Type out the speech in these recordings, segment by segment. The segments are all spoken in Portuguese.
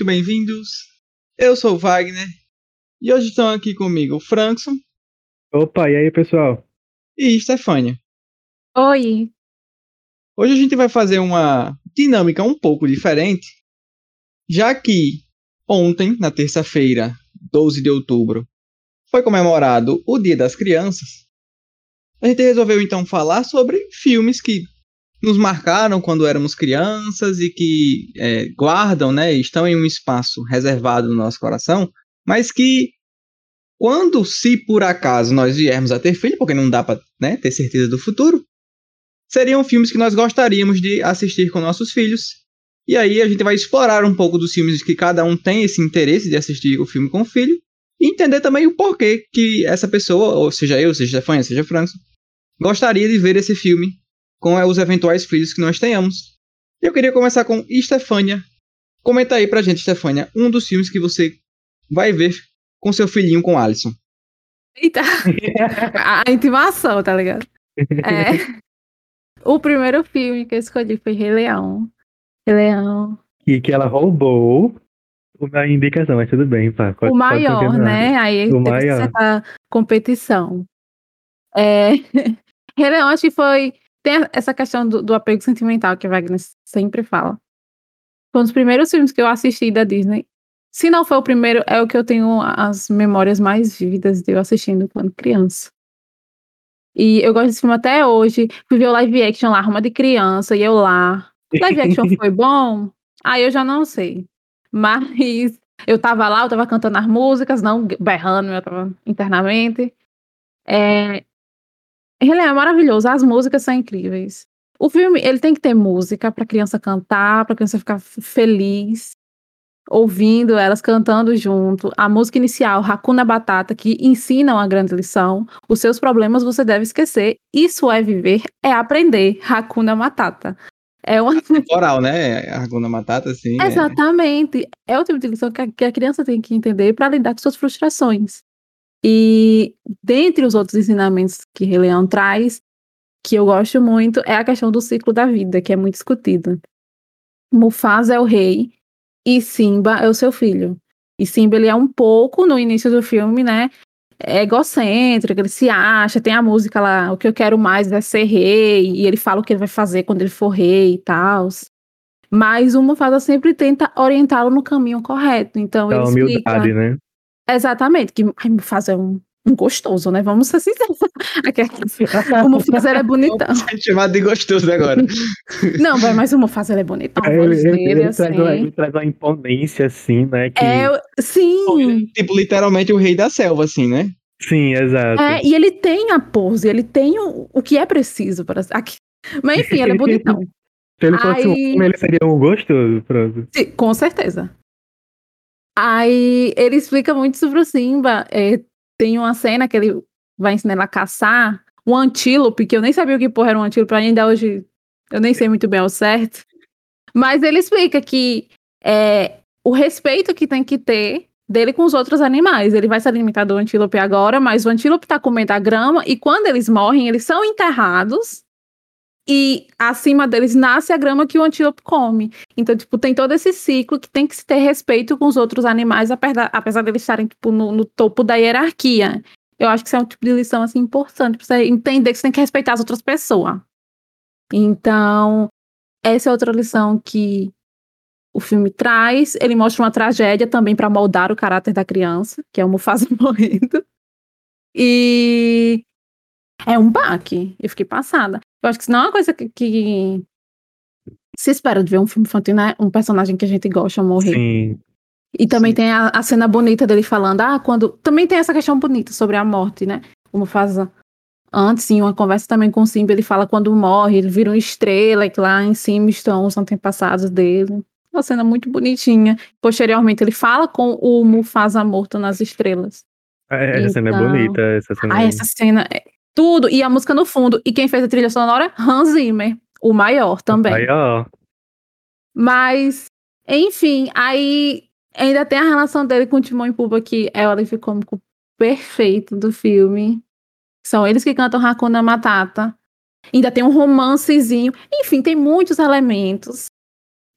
Muito bem-vindos. Eu sou o Wagner e hoje estão aqui comigo o Frankson Opa, e aí, pessoal? e Stefânia. Oi. Hoje a gente vai fazer uma dinâmica um pouco diferente, já que ontem, na terça-feira, 12 de outubro, foi comemorado o Dia das Crianças. A gente resolveu então falar sobre filmes que nos marcaram quando éramos crianças e que é, guardam, né, estão em um espaço reservado no nosso coração, mas que quando, se por acaso nós viermos a ter filho, porque não dá para né, ter certeza do futuro, seriam filmes que nós gostaríamos de assistir com nossos filhos. E aí a gente vai explorar um pouco dos filmes que cada um tem esse interesse de assistir o filme com o filho e entender também o porquê que essa pessoa, ou seja eu, seja a Stefania, seja França, gostaria de ver esse filme com os eventuais filhos que nós tenhamos. Eu queria começar com Stefania. Comenta aí pra gente, Stefania, um dos filmes que você vai ver com seu filhinho com Alisson. Eita. a a intimação, tá ligado? É. O primeiro filme que eu escolhi foi Rei Leão. Rei Leão. E que ela roubou uma indicação, mas tudo bem, pá. pode- o maior, né? Aí O teve maior. certa competição. É... Rei Leão, acho que foi. Tem essa questão do, do apego sentimental que Wagner sempre fala. Foi um dos primeiros filmes que eu assisti da Disney. Se não foi o primeiro, é o que eu tenho as memórias mais vívidas de eu assistindo quando criança. E eu gosto desse filme até hoje. Fui ver o live action lá, Roma de Criança, e eu lá. Live action foi bom? Aí eu já não sei. Mas eu tava lá, eu tava cantando as músicas, não berrando, eu tava internamente. É... Ele é maravilhoso, as músicas são incríveis. O filme, ele tem que ter música pra criança cantar, pra criança ficar feliz, ouvindo elas cantando junto. A música inicial, Hakuna Batata, que ensina uma grande lição. Os seus problemas você deve esquecer. Isso é viver, é aprender. Hakuna Matata. É uma Oral, né? Arguna Matata, assim. é- Exatamente. É o tipo de lição que a, que a criança tem que entender para lidar com suas frustrações. E dentre os outros ensinamentos que Rei Leão traz, que eu gosto muito, é a questão do ciclo da vida, que é muito discutida. Mufasa é o rei e Simba é o seu filho. E Simba ele é um pouco no início do filme, né? É egocêntrico, ele se acha, tem a música lá, o que eu quero mais é ser rei, e ele fala o que ele vai fazer quando ele for rei e tal. Mas o Mufasa sempre tenta orientá-lo no caminho correto. Então Da ele explica. humildade, né? Exatamente, que ai, é um, um gostoso, né? Vamos ser sinceros. O ele é bonitão. Chamado de gostoso agora. Não, vai, mas o ele é bonitão. A Ele, ele- ele traz uma, assim. ele traz uma imponência, assim, né? Que... É, sim. tipo, literalmente o rei da selva, assim, né? Sim, exato. É, e ele tem a pose, ele tem o, o que é preciso para. Aqui. Mas enfim, ele é bonitão. Se ele fosse um Aí- homem, ele seria um gostoso, pronto. Sim, com certeza. Aí ele explica muito sobre o Simba. É, tem uma cena que ele vai ensinar ela a caçar um antílope, que eu nem sabia o que porra era um antílope, ainda hoje eu nem sei muito bem ao certo. Mas ele explica que é, o respeito que tem que ter dele com os outros animais. Ele vai se alimentar do antílope agora, mas o antílope tá comendo a grama e quando eles morrem, eles são enterrados e acima deles nasce a grama que o antílope come. Então, tipo, tem todo esse ciclo que tem que se ter respeito com os outros animais, apesar, deles estarem, tipo, no, no topo da hierarquia. Eu acho que isso é um tipo de lição, assim, importante pra você entender que você tem que respeitar as outras pessoas. Então, essa é outra lição que o filme traz. Ele mostra uma tragédia também para moldar o caráter da criança, que é o Mufasa morrendo. E é um baque. Eu fiquei passada. Eu acho que isso não é uma coisa que, que se espera de ver um filme infantil, né? Um personagem que a gente gosta morrer. Sim. E também Sim. tem a, a cena bonita dele falando, ah, quando. Também tem essa questão bonita sobre a morte, né? Como faz antes, em uma conversa também com o Simba, ele fala quando morre, ele vira uma estrela, e que lá em cima estão os antepassados dele. Uma cena muito bonitinha. Posteriormente, ele fala com o Mufasa morto nas estrelas. É, Essa cena é bonita, essa cena. Ah, essa cena é tudo. E a música no fundo. E quem fez a trilha sonora? Hans Zimmer, o maior também. Aí, ó. Mas, enfim, aí ainda tem a relação dele com o Timão e Pumba, que é o alívio cômico perfeito do filme. São eles que cantam Hakuna Matata. Ainda tem um romancezinho. Enfim, tem muitos elementos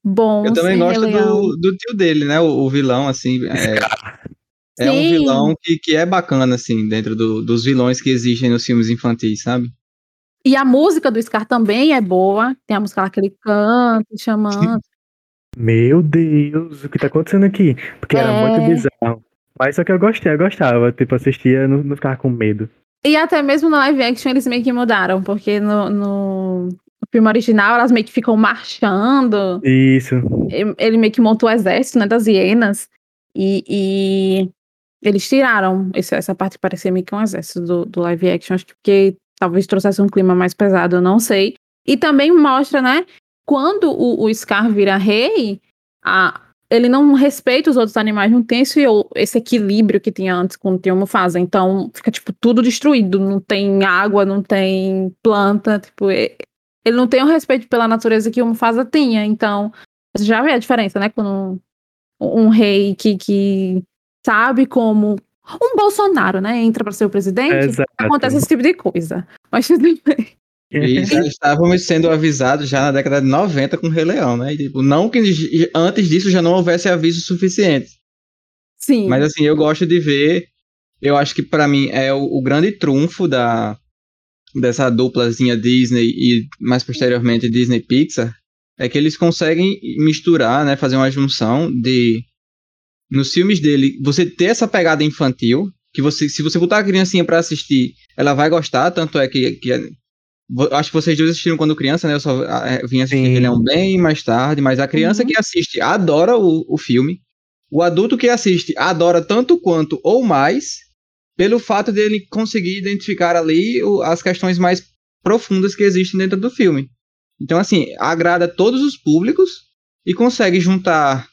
bom. Eu também gosto do, do tio dele, né? O, o vilão, assim. É, é um vilão que, que é bacana, assim, dentro do- dos vilões que existem nos filmes infantis, sabe? E a música do Scar também é boa. Tem a música lá que ele canta, chamando. Meu Deus, o que tá acontecendo aqui? Porque era É. muito bizarro. Mas só que eu gostei, eu gostava. Tipo, assistia, não, não ficava com medo. E até mesmo no live action eles meio que mudaram, porque no, no no filme original elas meio que ficam marchando. Isso. Ele ele meio que montou o exército, né, das hienas. E, e eles tiraram esse- essa parte que parecia meio que um exército do, do live action. Acho que porque talvez trouxesse um clima mais pesado, eu não sei. E também mostra, né, quando o, o Scar vira rei, a, ele não respeita os outros animais, não tem esse, esse equilíbrio que tinha antes quando tinha o Mufasa. Então fica, tipo, tudo destruído. Não tem água, não tem planta. Tipo, ele não tem o respeito pela natureza que o Mufasa tinha. Então, já vê a diferença, né? Quando um, um rei que, que sabe como. Um Bolsonaro, né? Entra para ser o presidente. Exato. Acontece esse tipo de coisa. Mas tudo bem. E já estávamos sendo avisados já na década de 90 com o Rei Leão, né? E, tipo, não que antes disso já não houvesse aviso suficiente. Sim. Mas assim, eu gosto de ver. Eu acho que pra mim é o, o grande trunfo da dessa duplazinha Disney e mais posteriormente Disney Pixar é que eles conseguem misturar, né, fazer uma junção de nos filmes dele, você ter essa pegada infantil, que você se você botar a criancinha pra assistir, ela vai gostar, tanto é que, que vo- acho que vocês dois assistiram quando criança, né? Eu só ah, vim assistir Sim. Leão bem mais tarde, mas a criança Uhum. que assiste adora o, o filme. O adulto que assiste adora tanto quanto ou mais, pelo fato dele conseguir identificar ali o- as questões mais profundas que existem dentro do filme. Então, assim, agrada todos os públicos e consegue juntar,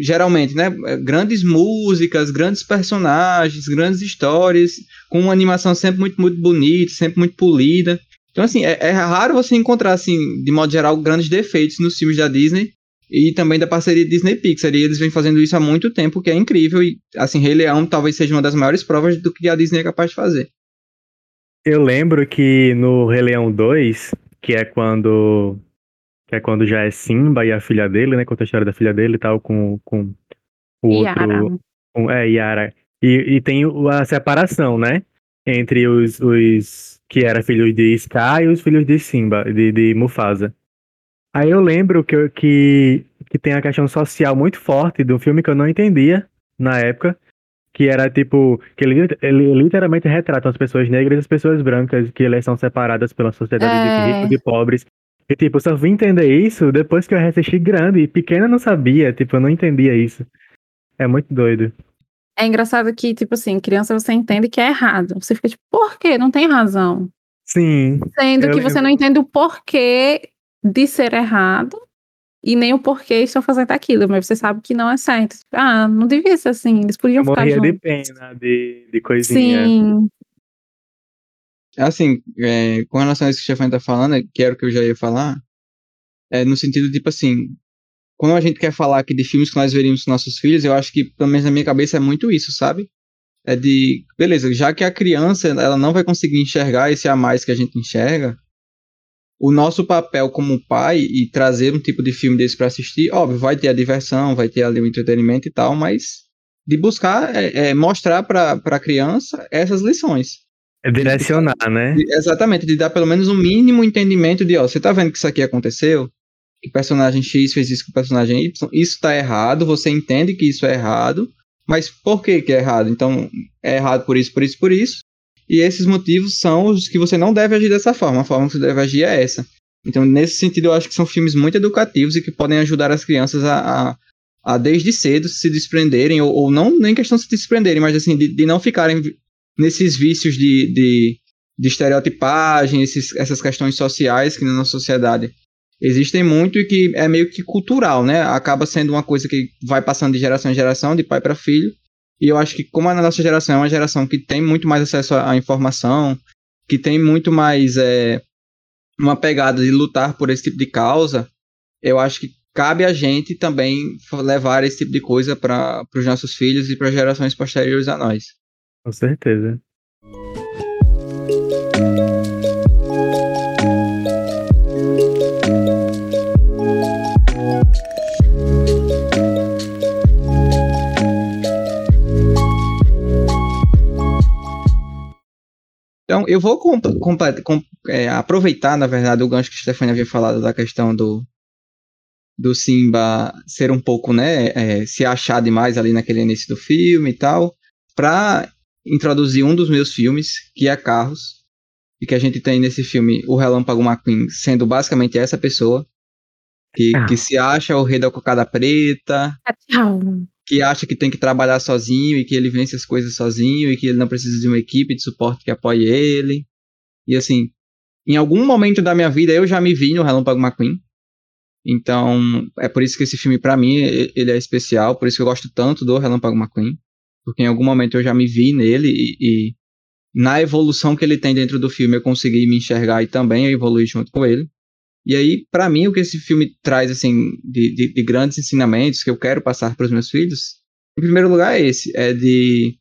geralmente, né, grandes músicas, grandes personagens, grandes histórias, com uma animação sempre muito, muito bonita, sempre muito polida. Então, assim, é, é raro você encontrar, assim, de modo geral, grandes defeitos nos filmes da Disney e também da parceria Disney Pixar. E eles vêm fazendo isso há muito tempo, que é incrível. E, assim, Rei Leão talvez seja uma das maiores provas do que a Disney é capaz de fazer. Eu lembro que no Rei Leão 2, que é quando. Que é quando já é Simba e a filha dele, né? Conta a história da filha dele e tal, com, com o Yara. outro. Com, é, Yara. E, e tem a separação, né? Entre os, os que era filhos de Scar e os filhos de Simba, de, de Mufasa. Aí eu lembro que, que, que tem a questão social muito forte do filme que eu não entendia na época. Que era tipo, que ele, ele literalmente retrata as pessoas negras e as pessoas brancas, que elas são separadas pela sociedade É. de ricos e pobres. E tipo, eu só vim entender isso depois que eu assisti grande, e pequena eu não sabia, tipo, eu não entendia isso. É muito doido. É engraçado que, tipo assim, criança você entende que é errado. Você fica tipo, por quê? Não tem razão. Sim, Sendo que você não entende o porquê de ser errado e nem o porquê estão fazendo aquilo, mas você sabe que não é certo. Ah, não devia ser assim, eles podiam eu ficar morria de pena, de, de coisinha. Sim, Assim, é, com relação a isso que o Stefan tá falando, é, que era o que eu já ia falar, é no sentido, tipo assim, quando a gente quer falar aqui de filmes que nós veríamos com nossos filhos, eu acho que, pelo menos na minha cabeça, é muito isso, sabe? É de, beleza, já que a criança, ela não vai conseguir enxergar esse a mais que a gente enxerga, o nosso papel como pai e trazer um tipo de filme desse pra assistir, óbvio, vai ter a diversão, vai ter ali o entretenimento e tal, mas de buscar é, é, mostrar pra, pra criança essas lições. É direcionar, né? Exatamente, de dar pelo menos um mínimo entendimento de, ó, você tá vendo que isso aqui aconteceu? Que personagem X fez isso com o personagem Y, isso tá errado, você entende que isso é errado, mas por que que é errado? Então, é errado por isso, por isso, por isso, e esses motivos são os que você não deve agir dessa forma, a forma que você deve agir é essa. Então, nesse sentido, eu acho que são filmes muito educativos e que podem ajudar as crianças a, a, a desde cedo, se desprenderem, ou, ou não nem questão de se desprenderem, mas assim, de, de não ficarem nesses vícios de, de, de estereotipagem, esses, essas questões sociais que na nossa sociedade existem muito e que é meio que cultural, né? Acaba sendo uma coisa que vai passando de geração em geração, de pai para filho. E eu acho que como a nossa geração é uma geração que tem muito mais acesso à informação, que tem muito mais é, uma pegada de lutar por esse tipo de causa, eu acho que cabe a gente também levar esse tipo de coisa para os nossos filhos e para gerações posteriores a nós. Com certeza. Então, eu vou é, aproveitar, na verdade, o gancho que a Stefania havia falado da questão do, do Simba ser um pouco, né, é, se achar demais ali naquele início do filme e tal, para introduzir um dos meus filmes, que é Carros, e que a gente tem nesse filme o Relâmpago McQueen sendo basicamente essa pessoa, que, ah. que se acha o rei da cocada preta, Tchau. que acha que tem que trabalhar sozinho e que ele vence as coisas sozinho e que ele não precisa de uma equipe de suporte que apoie ele. E assim, em algum momento da minha vida eu já me vi no Relâmpago McQueen. Então, é por isso que esse filme para mim ele é especial, por isso que eu gosto tanto do Relâmpago McQueen, porque em algum momento eu já me vi nele e, e na evolução que ele tem dentro do filme eu consegui me enxergar e também evoluir junto com ele. E aí, para mim, o que esse filme traz, assim, de, de, de grandes ensinamentos que eu quero passar para os meus filhos, em primeiro lugar é esse, é de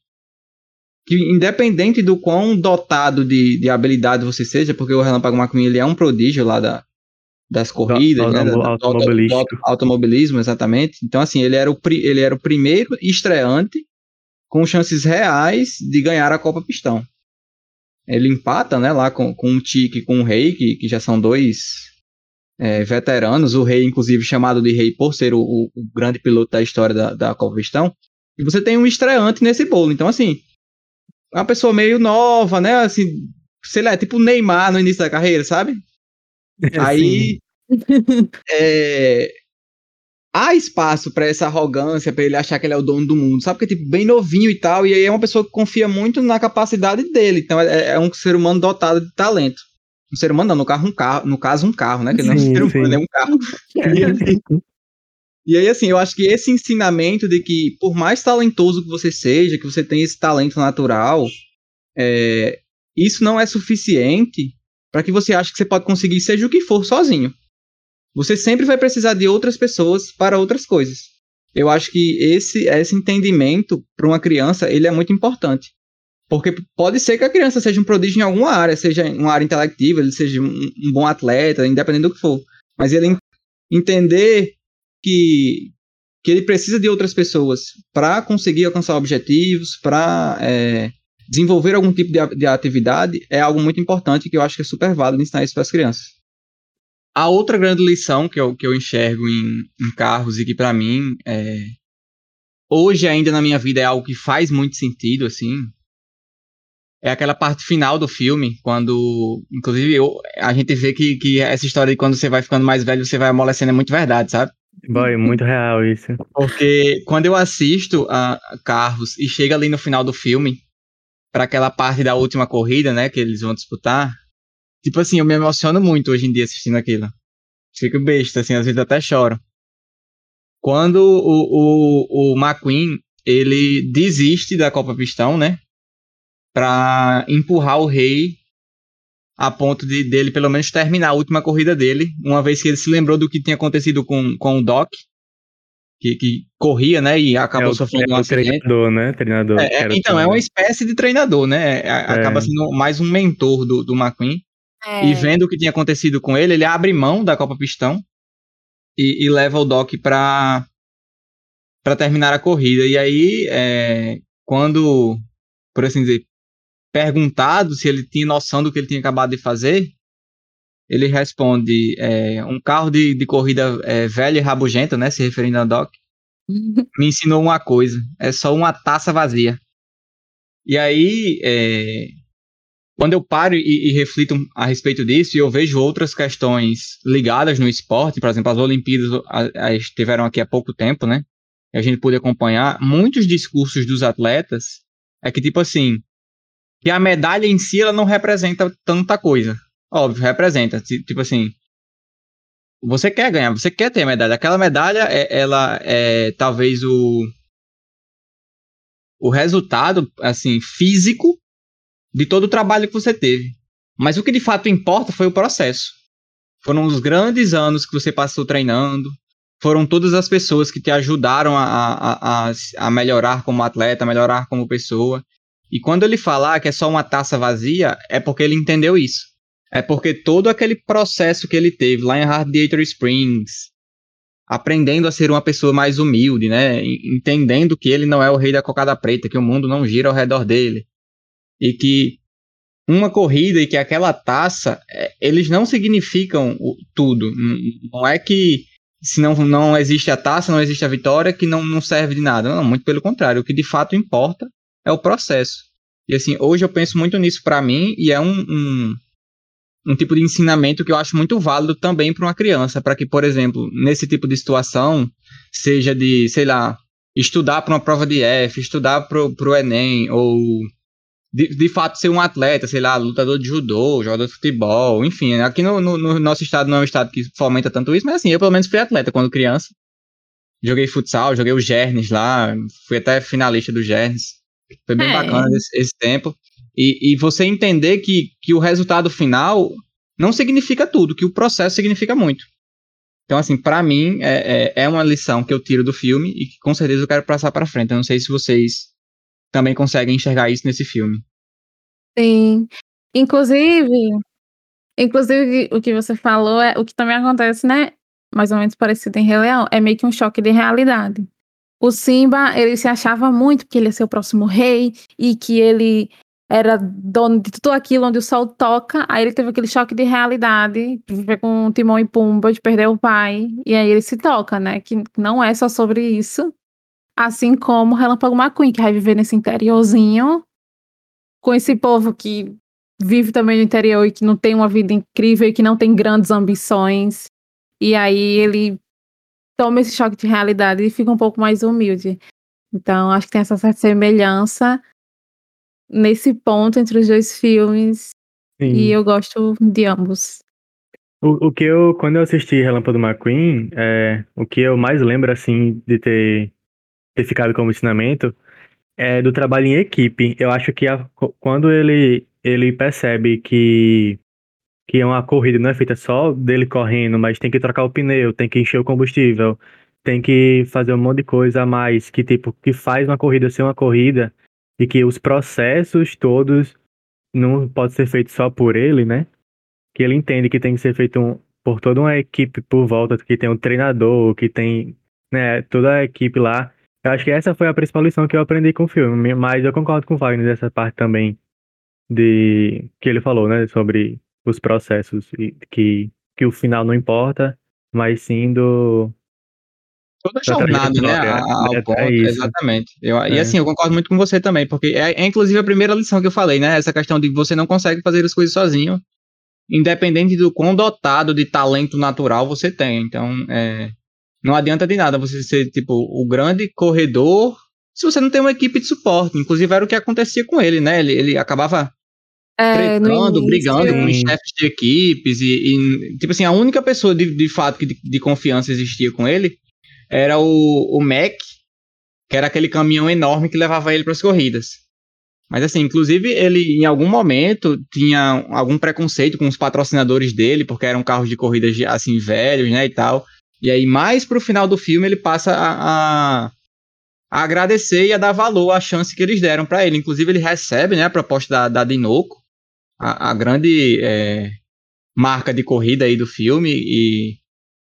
que independente do quão dotado de, de habilidade você seja, porque o Relâmpago McQueen ele é um prodígio lá da, das corridas, do, né, do, automobilismo. Do, automobilismo, exatamente. Então, assim, ele era, o, ele era o primeiro estreante com chances reais de ganhar a Copa Pistão. Ele empata, né, lá com, com o Tique e com o Rei, que, que já são dois é, veteranos, o rei, inclusive, chamado de rei por ser o, o, o grande piloto da história da, da Copa Pistão, e você tem um estreante nesse bolo. Então, assim, uma pessoa meio nova, né? Assim, sei lá, é tipo Neymar no início da carreira, sabe? É, Aí. é, há espaço para essa arrogância, para ele achar que ele é o dono do mundo, sabe? Porque, tipo, bem novinho e tal, e aí é uma pessoa que confia muito na capacidade dele. Então, é, é um ser humano dotado de talento um ser humano, não, no, carro, um carro, no caso, um carro, né? Que não é um ser humano, é um carro. E, assim, e aí, assim, eu acho que esse ensinamento de que, por mais talentoso que você seja, que você tenha esse talento natural, é, isso não é suficiente para que você ache que você pode conseguir seja o que for sozinho. Você sempre vai precisar de outras pessoas para outras coisas. Eu acho que esse, esse entendimento para uma criança ele é muito importante. Porque pode ser que a criança seja um prodígio em alguma área, seja uma área intelectiva, ele seja um, um bom atleta, independente do que for. Mas ele entender que, que ele precisa de outras pessoas para conseguir alcançar objetivos, para é, desenvolver algum tipo de, de atividade, é algo muito importante que eu acho que é super válido ensinar isso para as crianças. A outra grande lição que eu, que eu enxergo em, em carros e que para mim é, hoje ainda na minha vida é algo que faz muito sentido, assim, é aquela parte final do filme, quando, inclusive, eu, a gente vê que, que essa história de quando você vai ficando mais velho, você vai amolecendo é muito verdade, sabe? Boy, muito real isso. Porque quando eu assisto a Carros e chega ali no final do filme, para aquela parte da última corrida, né, que eles vão disputar, tipo assim, eu me emociono muito hoje em dia assistindo aquilo. Fico besta, assim, às vezes até choro. Quando o, o, o McQueen, ele desiste da Copa Pistão, né? para empurrar o rei a ponto de dele pelo menos terminar a última corrida dele, uma vez que ele se lembrou do que tinha acontecido com, com o Doc, que, que corria, né, e acabou é, sofrendo um acidente. Treinador, né, treinador. É, é, então, é uma espécie de treinador, né, é, acaba sendo mais um mentor do, do McQueen, e vendo o que tinha acontecido com ele, ele abre mão da Copa Pistão e, e leva o Doc para para terminar a corrida, e aí, é, quando, por assim dizer, perguntado se ele tinha noção do que ele tinha acabado de fazer, ele responde: é, um carro de, de corrida é, velho e rabugento, né? Se referindo a Doc, me ensinou uma coisa: é só uma taça vazia. E aí, é, quando eu paro e, e, reflito a respeito disso, e eu vejo outras questões ligadas no esporte, por exemplo, as Olimpíadas estiveram aqui há pouco tempo, né? E a gente pôde acompanhar muitos discursos dos atletas. É que, tipo assim, que a medalha em si ela não representa tanta coisa. Óbvio, representa. Tipo assim, você quer ganhar, você quer ter a medalha. Aquela medalha, é, ela é talvez o o resultado, assim, físico de todo o trabalho que você teve. Mas o que de fato importa foi o processo. Foram os grandes anos que você passou treinando, foram todas as pessoas que te ajudaram a, a, a, a melhorar como atleta, a melhorar como pessoa. E quando ele falar que é só uma taça vazia, é porque ele entendeu isso. É porque todo aquele processo que ele teve lá em Radiator Springs, aprendendo a ser uma pessoa mais humilde, né? Entendendo que ele não é o rei da cocada preta, que o mundo não gira ao redor dele. E que uma corrida e que aquela taça, é, eles não significam tudo. Não é que se não, não existe a taça, não existe a vitória, que não, não serve de nada. Não, muito pelo contrário. O que de fato importa é o processo. E assim, hoje eu penso muito nisso para mim e é um, um, um, tipo de ensinamento que eu acho muito válido também para uma criança, para que, por exemplo, nesse tipo de situação, seja de, sei lá, estudar para uma prova de F, estudar para o Enem, ou de, de fato ser um atleta, sei lá, lutador de judô, jogador de futebol, enfim. Aqui no, no, no, nosso estado não é um estado que fomenta tanto isso, mas assim, eu pelo menos fui atleta quando criança. Joguei futsal, joguei o Gernes lá, fui até finalista do Gernes. Foi bem é. bacana esse, esse tempo. E, e você entender que, que o resultado final não significa tudo, que o processo significa muito. Então, assim, para mim, é, é, é, uma lição que eu tiro do filme e que com certeza eu quero passar para frente. Eu não sei se vocês também conseguem enxergar isso nesse filme. Sim. Inclusive, inclusive o que você falou é o que também acontece, né? Mais ou menos parecido em Rei Leão, é meio que um choque de realidade. O Simba, ele se achava muito que ele ia ser o próximo rei e que ele era dono de tudo aquilo onde o sol toca. Aí ele teve aquele choque de realidade, viver com Timão e Pumba, de perder o pai. E aí ele se toca, né? Que não é só sobre isso. Assim como Relâmpago McQueen, que vai viver nesse interiorzinho, com esse povo que vive também no interior e que não tem uma vida incrível e que não tem grandes ambições. E aí ele toma esse choque de realidade e fica um pouco mais humilde. Então, acho que tem essa certa semelhança nesse ponto entre os dois filmes. Sim. E eu gosto de ambos. O, o que eu, quando eu assisti Relâmpago McQueen, é, o que eu mais lembro, assim, de ter ter ficado como ensinamento é do trabalho em equipe. Eu acho que a, quando ele, ele percebe que, que uma corrida não é feita só dele correndo, mas tem que trocar o pneu, tem que encher o combustível, tem que fazer um monte de coisa a mais, que tipo, que faz uma corrida ser uma corrida, e que os processos todos não pode ser feito só por ele, né? Que ele entende que tem que ser feito um, por toda uma equipe por volta, que tem um treinador, que tem né, toda a equipe lá eu acho que essa foi a principal lição que eu aprendi com o filme, mas eu concordo com o Wagner nessa parte também de que ele falou, né, sobre os processos e que que o final não importa, mas sim do toda a jornada, né, ao é, ponto, é exatamente. Eu, é. E assim, eu concordo muito com você também, porque é, é, inclusive a primeira lição que eu falei, né, essa questão de você não consegue fazer as coisas sozinho, independente do quão dotado de talento natural você tem. Então, é, não adianta de nada você ser, tipo, o grande corredor se você não tem uma equipe de suporte. Inclusive, era o que acontecia com ele, né? Ele, ele acabava é, tretando, brigando com os chefes de equipes. E, e, tipo assim, a única pessoa de, de fato que de, de confiança existia com ele era o, o Mac, que era aquele caminhão enorme que levava ele para as corridas. Mas assim, inclusive ele em algum momento tinha algum preconceito com os patrocinadores dele, porque eram carros de corridas assim velhos, né, e tal. E aí, mais pro final do filme, ele passa a, a, a agradecer e a dar valor à chance que eles deram para ele. Inclusive, ele recebe né, a proposta da, da Dinoco, a, a grande é, marca de corrida aí do filme, e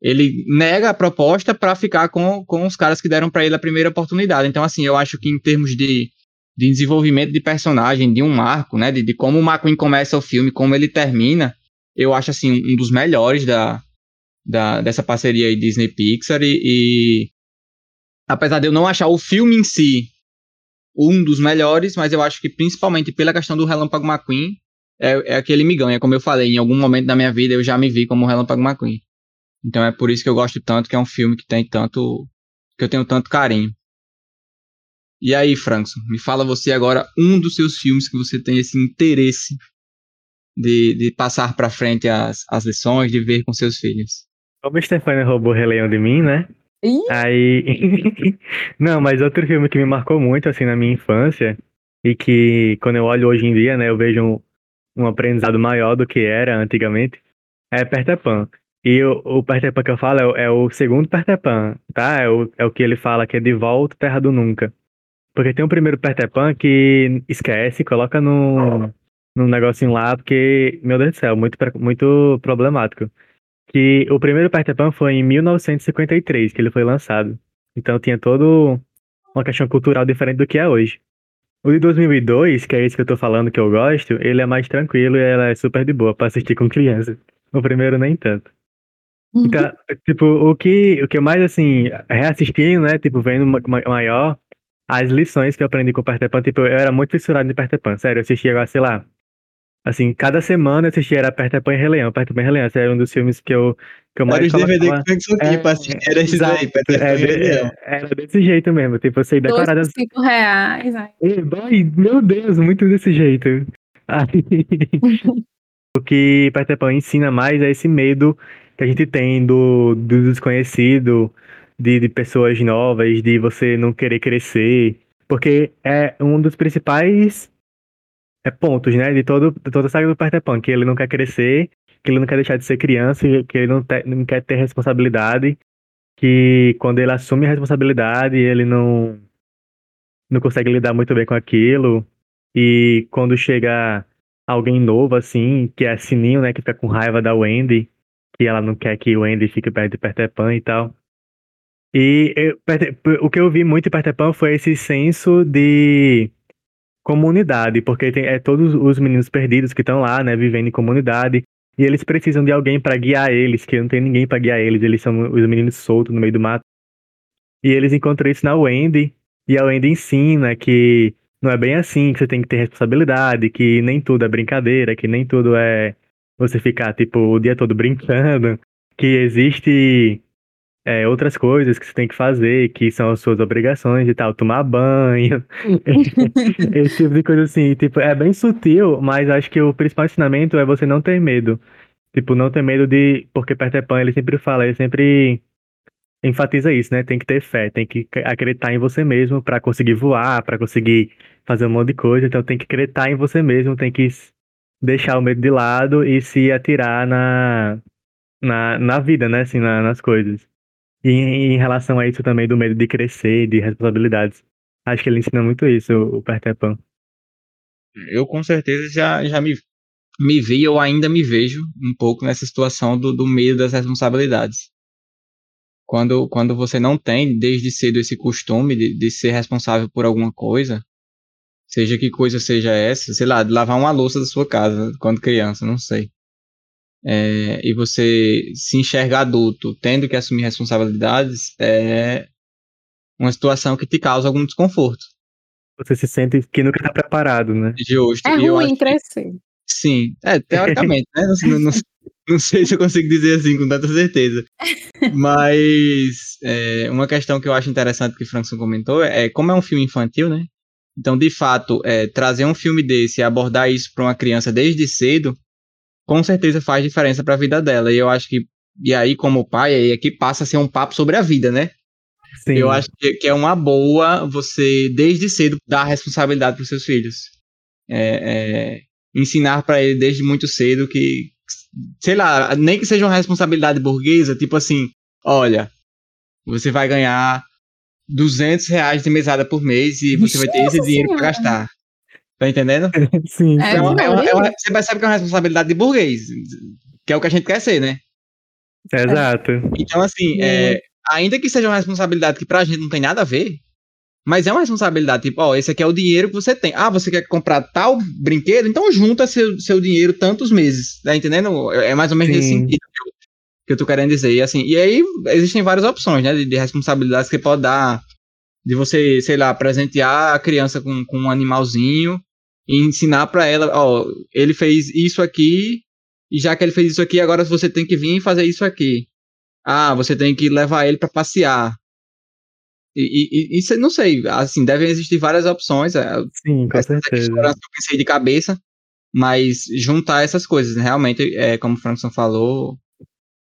ele nega a proposta para ficar com, com os caras que deram para ele a primeira oportunidade. Então, assim, eu acho que em termos de, de desenvolvimento de personagem, de um marco, né, de, de como o McQueen começa o filme, como ele termina, eu acho, assim, um dos melhores da, da, dessa parceria aí Disney Pixar e, e, apesar de eu não achar o filme em si um dos melhores, mas eu acho que principalmente pela questão do Relâmpago McQueen é, é que ele me ganha, como eu falei, em algum momento da minha vida eu já me vi como Relâmpago McQueen. Então é por isso que eu gosto tanto, que é um filme que tem tanto que eu tenho tanto carinho. E aí, Frankson, me fala você agora um dos seus filmes que você tem esse interesse de, de passar para frente as, as lições, de ver com seus filhos. Como Stefania roubou o Rei Leão de mim, né? Ih? Aí. Não, mas outro filme que me marcou muito, assim, na minha infância, e que quando eu olho hoje em dia, né, eu vejo um, um aprendizado maior do que era antigamente, é Peter Pan. E o, o Peter Pan que eu falo é o, é o segundo Peter Pan, tá? É o, é o que ele fala que é de volta Terra do Nunca. Porque tem o primeiro Peter Pan que esquece, coloca no, no negocinho lá, porque, meu Deus do céu, muito, muito problemático que o primeiro Peter Pan foi em 1953 que ele foi lançado. Então tinha todo uma questão cultural diferente do que é hoje. O de 2002, que é esse que eu tô falando que eu gosto, ele é mais tranquilo e ela é super de boa pra assistir com criança. O primeiro nem tanto. Então, tipo, o que, o que eu mais, assim, reassistindo, né, tipo, vendo ma- ma- maior, as lições que eu aprendi com o Peter Pan, tipo, eu era muito fissurado em Peter Pan, sério, eu assistia agora, sei lá, assim, cada semana eu assistia era Peter Pan e Rei Leão, Peter Pan e Rei Leão, esse era um dos filmes que eu, que eu mais Era os DVD que o Frank tinha pra assistir, era esses aí, Pan é, e Rei de- Leão. é, era desse jeito mesmo, tipo, eu sei Dois decorar por cinco reais. ai. Boy, meu Deus, muito desse jeito. Aí, o que Peter Pan ensina mais é esse medo que a gente tem do, do desconhecido, de, de pessoas novas, de você não querer crescer. Porque é um dos principais é, pontos, né, de, todo, de toda a saga do Peter Pan, que ele não quer crescer, que ele não quer deixar de ser criança, que ele não, te- não quer ter responsabilidade, que quando ele assume a responsabilidade, ele não não consegue lidar muito bem com aquilo. E quando chega alguém novo, assim, que é Sininho, né, que fica com raiva da Wendy, que ela não quer que o Wendy fique perto de Peter Pan e tal. E eu- o que eu vi muito em Peter Pan foi esse senso de comunidade, porque tem é, todos os meninos perdidos que estão lá, né, vivendo em comunidade, e eles precisam de alguém para guiar eles, que não tem ninguém para guiar eles, eles são os meninos soltos no meio do mato. E eles encontram isso na Wendy, e a Wendy ensina que não é bem assim, que você tem que ter responsabilidade, que nem tudo é brincadeira, que nem tudo é você ficar, tipo, o dia todo brincando, que existe é, outras coisas que você tem que fazer, que são as suas obrigações e tal, tomar banho, esse tipo de coisa assim. Tipo, é bem sutil, mas acho que o principal ensinamento é você não ter medo. Tipo, não ter medo de. Porque Peter Pan, ele sempre fala, ele sempre enfatiza isso, né? Tem que ter fé, tem que acreditar em você mesmo pra conseguir voar, pra conseguir fazer um monte de coisa. Então tem que acreditar em você mesmo, tem que deixar o medo de lado e se atirar na, na, na vida, né? Assim, na- nas coisas. E em, relação a isso também do medo de crescer, de responsabilidades. Acho que ele ensina muito isso, o o Peter Pan. Eu com certeza já, já me, me vi, ou ainda me vejo um pouco nessa situação do, do medo das responsabilidades. Quando, quando você não tem desde cedo esse costume de, de ser responsável por alguma coisa, seja que coisa seja essa, sei lá, de lavar uma louça da sua casa quando criança, não sei. É, e você se enxerga adulto tendo que assumir responsabilidades é uma situação que te causa algum desconforto. Você se sente que nunca tá preparado, né? Justo. É E eu acho ruim que- crescer. Sim, é, teoricamente, né? Não, não- não- não sei se eu consigo dizer assim com tanta certeza. Mas é, uma questão que eu acho interessante que o Frankson comentou é como é um filme infantil, né? Então, de fato, é, trazer um filme desse e abordar isso para uma criança desde cedo, com certeza faz diferença para a vida dela. E eu acho que, e aí, como pai, aí aqui passa a ser um papo sobre a vida, né? Sim. Eu acho que, é uma boa você, desde cedo, dar responsabilidade para os seus filhos. É, é, ensinar para ele desde muito cedo que, sei lá, nem que seja uma responsabilidade burguesa, tipo assim, olha, você vai ganhar 200 reais de mesada por mês e você vai ter esse dinheiro para gastar. Tá entendendo? Sim, É, É uma- é uma- é uma- horrível. você percebe que é uma responsabilidade de burguês, que é o que a gente quer ser, né? exato. Então, assim, é, ainda que seja uma responsabilidade que pra gente não tem nada a ver, mas é uma responsabilidade, tipo, ó, esse aqui é o dinheiro que você tem. Ah, você quer comprar tal brinquedo? Então junta seu, seu dinheiro tantos meses, tá entendendo? É é mais ou menos nesse Sim. sentido que eu, que eu tô querendo dizer. E, assim, e aí existem várias opções, né, de, de responsabilidades que você pode dar, de você, sei lá, presentear a criança com, com um animalzinho e ensinar pra ela, ó, ele fez isso aqui, e já que ele fez isso aqui, agora você tem que vir e fazer isso aqui. Ah, você tem que levar ele para passear. E, e, e não sei, assim, devem existir várias opções. é, Sim, com certeza. eu pensei de cabeça, mas juntar essas coisas, realmente, é, como o Frankson falou,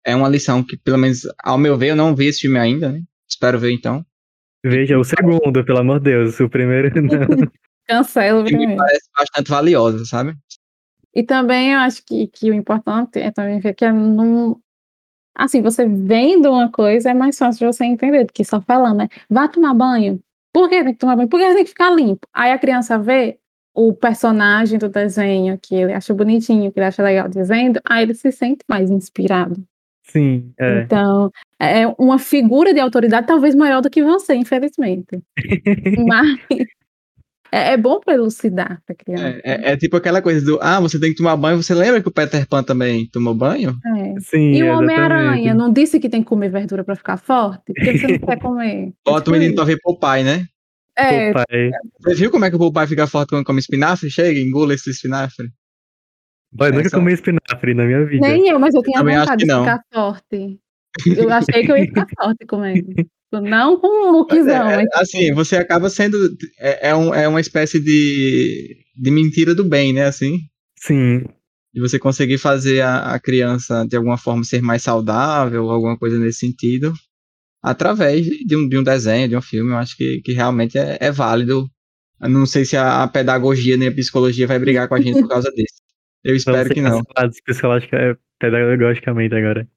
é uma lição que, pelo menos, ao meu ver, eu não vi esse filme ainda, né? Espero ver então. Veja o segundo, pelo amor de Deus. O primeiro não. Cancela o Que me parece bastante valiosa, sabe? E também eu acho que, que o importante é também ver que é não. Assim, você vendo uma coisa é mais fácil de você entender do que só falando, né? Vá tomar banho. Por que tem que tomar banho? Porque tem que ficar limpo. Aí a criança vê o personagem do desenho que ele acha bonitinho, que ele acha legal dizendo, aí ele se sente mais inspirado. Sim, é. Então, é uma figura de autoridade talvez maior do que você, infelizmente. Mas, É, é bom pra elucidar pra criança. É, é- é tipo aquela coisa do, ah, você tem que tomar banho. Você lembra que o Peter Pan também tomou banho? É. Sim, E o. Homem-Aranha não disse que tem que comer verdura pra ficar forte? Porque você não quer comer. Bota o menino pra ver Popeye, né? É, pai. Você viu como é que o Popeye fica forte quando come espinafre? Chega, engula esse espinafre. Boy, eu nunca comi espinafre na minha vida. nem eu, mas eu tinha acho vontade de ficar forte. Eu achei que eu ia ficar forte comendo. Não com um lookzão, É, mas assim, você acaba sendo. É, é, um- é uma espécie de, de mentira do bem, né? Assim. Sim. De você conseguir fazer a, a criança de alguma forma ser mais saudável, alguma coisa nesse sentido, através de um, de um desenho, de um filme. Eu acho que, que realmente é, é válido. Eu não sei se a, a pedagogia nem a psicologia vai brigar com a gente por causa disso. Eu espero que não. psicológica, é, pedagogicamente agora.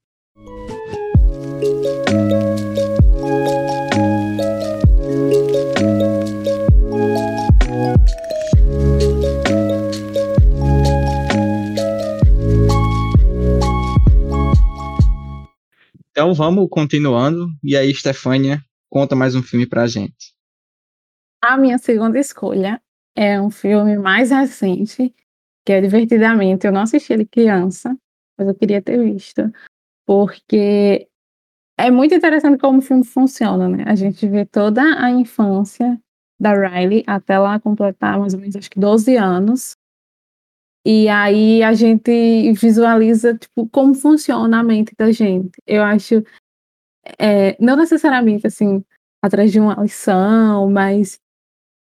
Então vamos continuando. E aí, Stefânia, conta mais um filme pra gente. a minha segunda escolha é um filme mais recente, que é Divertidamente. Eu não assisti ele criança, mas eu queria ter visto. Porque é muito interessante como o filme funciona, né? A gente vê toda a infância da Riley até ela completar mais ou menos acho que 12 anos. E aí a gente visualiza tipo, como funciona a mente da gente. Eu acho, é, não necessariamente assim, atrás de uma lição, mas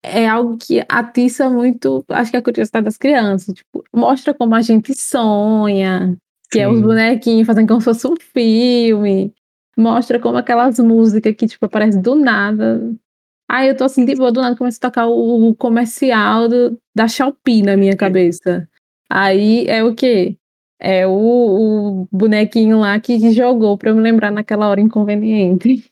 é algo que atiça muito, acho que a curiosidade das crianças. Tipo, mostra como a gente sonha, que é os Sim. bonequinhos fazendo como se fosse um filme. Mostra como aquelas músicas que, tipo, aparecem do nada. Aí eu tô assim, de boa, do nada começa a tocar o, o comercial do- da Shopee na minha cabeça. Aí é o quê? É o, o bonequinho lá que jogou pra eu me lembrar naquela hora inconveniente.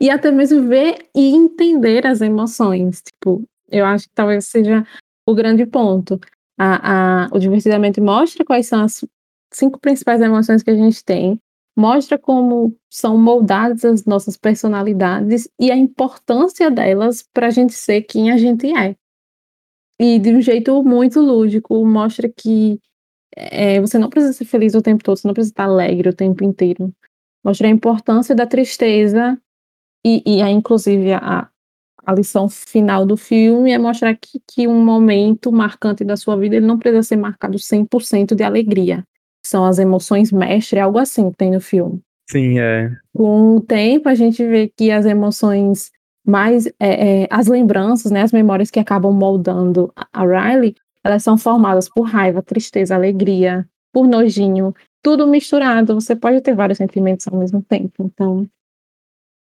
E até mesmo ver e entender as emoções. Tipo, eu acho que talvez seja o grande ponto. A, a, o Divertidamente mostra quais são as cinco principais emoções que a gente tem, mostra como são moldadas as nossas personalidades e a importância delas para a gente ser quem a gente é. E de um jeito muito lúdico, mostra que é, você não precisa ser feliz o tempo todo, você não precisa estar alegre o tempo inteiro. Mostra a importância da tristeza e, e a, inclusive a, a lição final do filme é mostrar que, que um momento marcante da sua vida ele não precisa ser marcado 100% de alegria. São as emoções mestre, é algo assim que tem no filme. Sim, é. Com o tempo, a gente vê que as emoções mais. é, é, as lembranças, né, as memórias que acabam moldando a Riley, elas são formadas por raiva, tristeza, alegria, por nojinho, tudo misturado. Você pode ter vários sentimentos ao mesmo tempo. Então,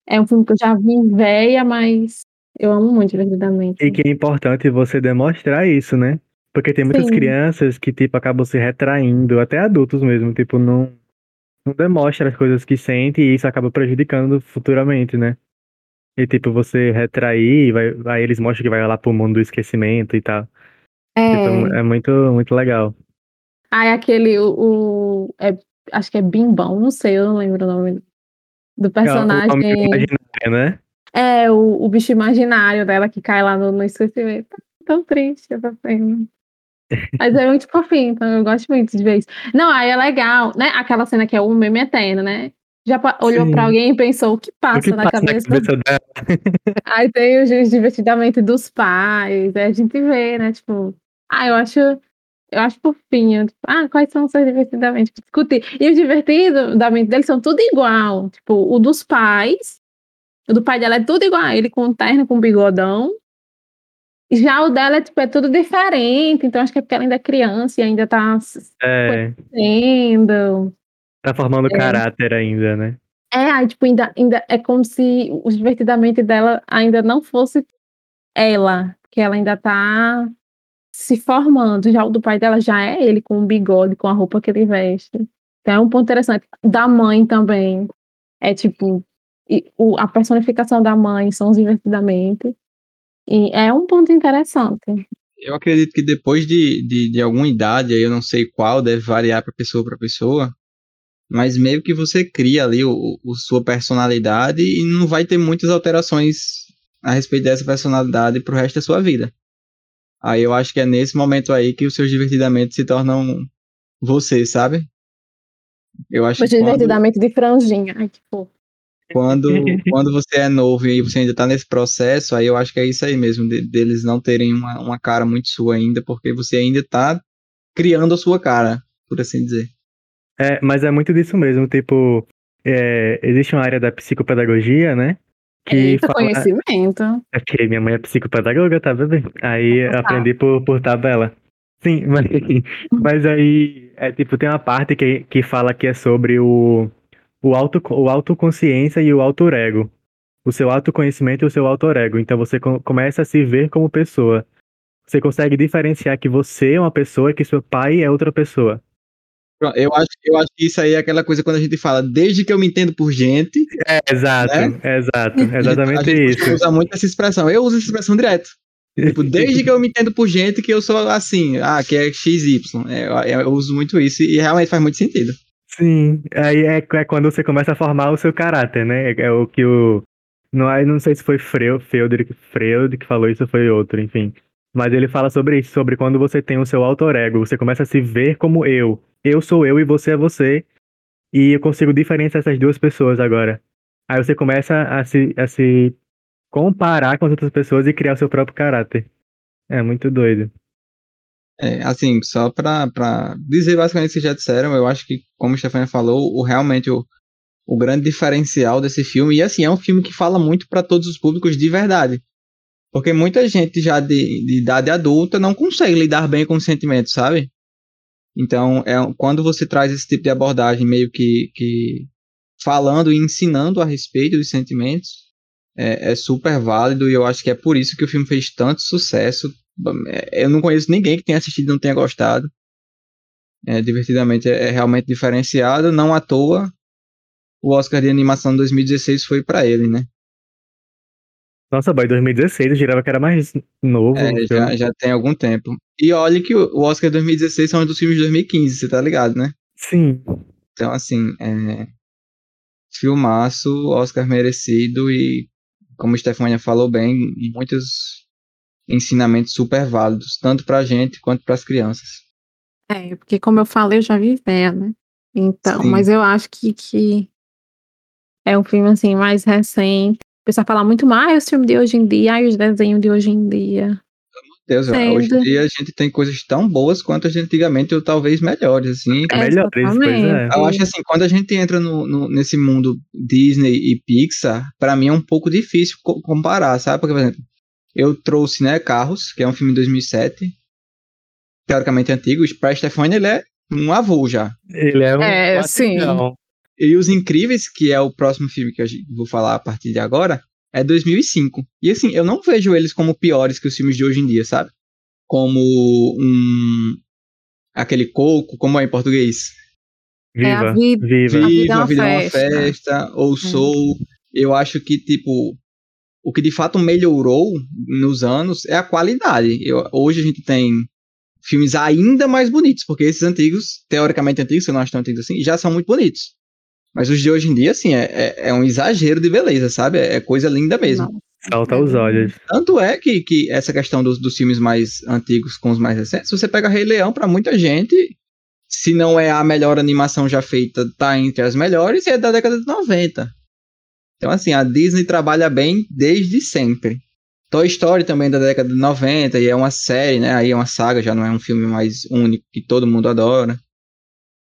é um filme que eu já vi véia, mas eu amo muito, verdadeiramente. E que é importante você demonstrar isso, né? Porque tem muitas Sim. crianças que, tipo, acabam se retraindo, até adultos mesmo, tipo, não, não demonstra as coisas que sente e isso acaba prejudicando futuramente, né? E, tipo, você retrair, vai, aí eles mostram que vai lá pro mundo do esquecimento e tal. Então, É, é muito, muito legal. aí aquele, o, o- é, acho que é Bimbão, não sei, eu não lembro o nome do É o personagem. imaginário, né? É, o, o bicho imaginário dela que cai lá no, no esquecimento. Tão triste essa cena. Mas é muito fofinho, então eu gosto muito de ver isso. Não, aí é legal, né? Aquela cena que é o meme eterno, né? Já olhou pra alguém e pensou o que O passa, que na, passa na cabeça. cabeça dela? Aí tem os divertidamente dos pais, aí a gente vê, né? Tipo, ah, eu acho, eu acho fofinho. Tipo, ah, quais são os seus divertidamente? Discutir. E os divertidamente deles são tudo igual. Tipo, o dos pais, o do pai dela é tudo igual. Ele com terno, com bigodão. Já o dela é, tipo, é tudo diferente. Então acho que é porque ela ainda é criança e ainda tá É, sendo. Tá formando caráter ainda, né? É, aí, tipo, ainda, ainda é como se o divertidamente dela ainda não fosse ela, que ela ainda tá se formando. Já o do pai dela já é ele com o bigode, com a roupa que ele veste. Então é um ponto interessante. Da mãe também. É tipo, e o, a personificação da mãe são os divertidamente. E é um ponto interessante. Eu acredito que depois de, de, de alguma idade, aí eu não sei qual, deve variar para pessoa para pessoa, mas meio que você cria ali o, o sua personalidade e não vai ter muitas alterações a respeito dessa personalidade pro resto da sua vida. Aí eu acho que é nesse momento aí que os seus divertidamente se tornam você, sabe? Eu acho Mas que quando, divertidamente de franjinha. Ai, que fofo. quando, quando você é novo e você ainda tá nesse processo, aí eu acho que é isso aí mesmo, de- deles não terem uma, uma cara muito sua ainda, porque você ainda tá criando a sua cara, por assim dizer. É, mas é muito disso mesmo, tipo, é, existe uma área da psicopedagogia, né? Que Eita, fala, conhecimento. É que minha mãe é psicopedagoga, tá, bebê? Aí Tá. aprendi por, por tabela. Sim, mas, mas aí, é tipo, tem uma parte que, que fala que é sobre o, o, auto, o autoconsciência e o auto-ego. O seu autoconhecimento e o seu auto-ego. Então você co- começa a se ver como pessoa. Você consegue diferenciar que você é uma pessoa e que seu pai é outra pessoa. Eu acho, eu acho que isso aí é aquela coisa quando a gente fala, desde que eu me entendo por gente, É, exato, exato, a exatamente gente isso. usa muito essa expressão. Eu uso essa expressão direto. Tipo, desde que eu me entendo por gente que eu sou assim, ah, que é XY. É, eu, eu uso muito isso e realmente faz muito sentido. Sim, aí é, é quando você começa a formar o seu caráter, né? É, é o que o. Não, aí não sei se foi Freu, Freud, Freud que falou isso ou foi outro, enfim. Mas ele fala sobre isso, sobre quando você tem o seu alter ego, você começa a se ver como eu. Eu sou eu e você é você. E eu consigo diferenciar essas duas pessoas agora. Aí você começa a se, a se comparar com as outras pessoas e criar o seu próprio caráter. É muito doido. É, assim, só pra, pra dizer basicamente o que já disseram, eu acho que, como o Stefania falou, o, realmente o, o grande diferencial desse filme, e assim, é um filme que fala muito pra todos os públicos de verdade. Porque muita gente já de, de idade adulta não consegue lidar bem com os sentimentos, sabe? Então, é, quando você traz esse tipo de abordagem meio que, que falando e ensinando a respeito dos sentimentos, é, é super válido e eu acho que é por isso que o filme fez tanto sucesso. É, Eu não conheço ninguém que tenha assistido e não tenha gostado. É, divertidamente é, é realmente diferenciado, não à toa. O Oscar de animação de 2016 foi pra ele, né? Nossa, boy, 2016, eu girava que era mais novo. É, já, já tem algum tempo. E olha que o Oscar de 2016 são dos filmes de 2015, você tá ligado, né? Sim. Então, assim, é... filmaço, Oscar merecido e, como a Stefania falou bem, muitos ensinamentos super válidos, tanto pra gente quanto pras crianças. É, porque como eu falei, eu já vi véia, né? Então, Sim. mas eu acho que, que é um filme assim mais recente. O pessoal fala muito mais os filmes de hoje em dia, ai, os desenhos de hoje em dia. Deus, hoje em dia a gente tem coisas tão boas quanto as de antigamente, ou talvez melhores, assim. É melhores, pois é. Eu acho que assim, quando a gente entra no, no- nesse mundo Disney e Pixar, pra mim é um pouco difícil co- comparar, sabe? Porque, por exemplo, eu trouxe, né, Carros, que é um filme de 2007, teoricamente antigo, pra Stefania ele é um avô já. Ele é um. É, sim. ancião. E Os Incríveis, que é o próximo filme que eu vou falar a partir de agora, é 2005. E assim, eu não vejo eles como piores que os filmes de hoje em dia, sabe? Como um... aquele coco, como é em português? É a Viva. vida. Viva. A vida é Viva, uma a vida é uma festa. festa, ou Soul. Eu acho que, tipo, o que de fato melhorou nos anos é a qualidade. Eu- hoje a gente tem filmes ainda mais bonitos, porque esses antigos, teoricamente antigos, se eu não acho tão antigos assim, já são muito bonitos. Mas os de hoje em dia, assim, é, é, é um exagero de beleza, sabe? É coisa linda mesmo. Não. Salta aos olhos. Tanto é que, que essa questão dos, dos filmes mais antigos com os mais recentes, se você pega Rei Leão, pra muita gente, se não é a melhor animação já feita, tá entre as melhores, e é da década de 90. Então, assim, a Disney trabalha bem desde sempre. Toy Story também é da década de 90, e é uma série, né? Aí é uma saga, já não é um filme mais único que todo mundo adora.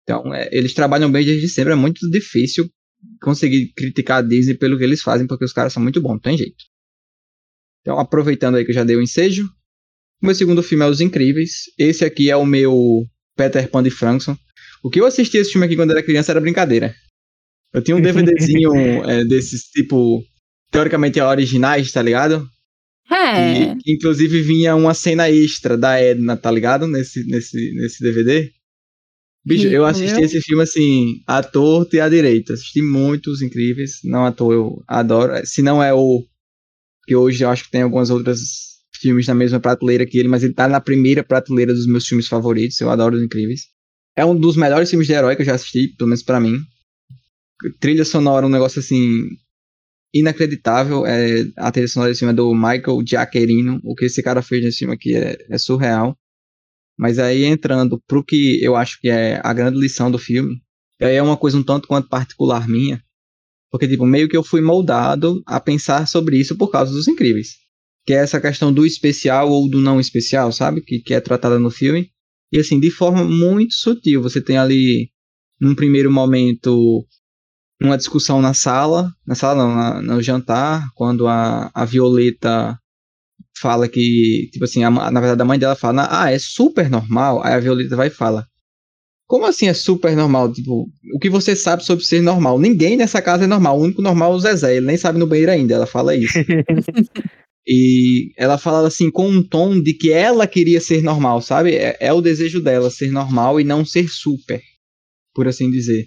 Então, é, eles trabalham bem desde sempre. É muito difícil conseguir criticar a Disney pelo que eles fazem, porque os caras são muito bons, não tem jeito. Então, aproveitando aí que eu já dei o ensejo, o meu segundo filme é Os Incríveis. Esse aqui é o meu Peter Pan de Frankson. O que eu assisti esse filme aqui quando era criança era brincadeira. Eu tinha um DVDzinho é, desses, tipo, teoricamente originais, tá ligado? É. E, inclusive vinha uma cena extra da Edna, tá ligado? Nesse, nesse, nesse DVD. Bicho, eu assisti viu? esse filme assim, à torta e à direita. Assisti muitos incríveis. Não à toa eu adoro. Se não é o. Que hoje eu acho que tem algumas outras filmes na mesma prateleira que ele, mas ele tá na primeira prateleira dos meus filmes favoritos. Eu adoro os incríveis. É um dos melhores filmes de herói que eu já assisti, pelo menos pra mim. Trilha sonora, um negócio assim. inacreditável. É, a trilha sonora desse filme é do Michael Giaccherino. O que esse cara fez nesse filme aqui é, é surreal. Mas aí entrando pro que eu acho que é a grande lição do filme, aí é uma coisa um tanto quanto particular minha, porque tipo, meio que eu fui moldado a pensar sobre isso por causa dos incríveis. Que é essa questão do especial ou do não especial, sabe? Que, que é tratada no filme. E assim, de forma muito sutil. Você tem ali, num primeiro momento, uma discussão na sala, na sala não, na, no jantar, quando a, a Violeta fala que, tipo assim, a, na verdade a mãe dela fala, ah, é super normal. Aí a Violeta vai e fala, como assim é super normal? Tipo, o que você sabe sobre ser normal? Ninguém nessa casa é normal. O único normal é o Zezé. Ele nem sabe no banheiro ainda. Ela fala isso. e ela fala assim com um tom de que ela queria ser normal, sabe? É, é, o desejo dela ser normal e não ser super, por assim dizer.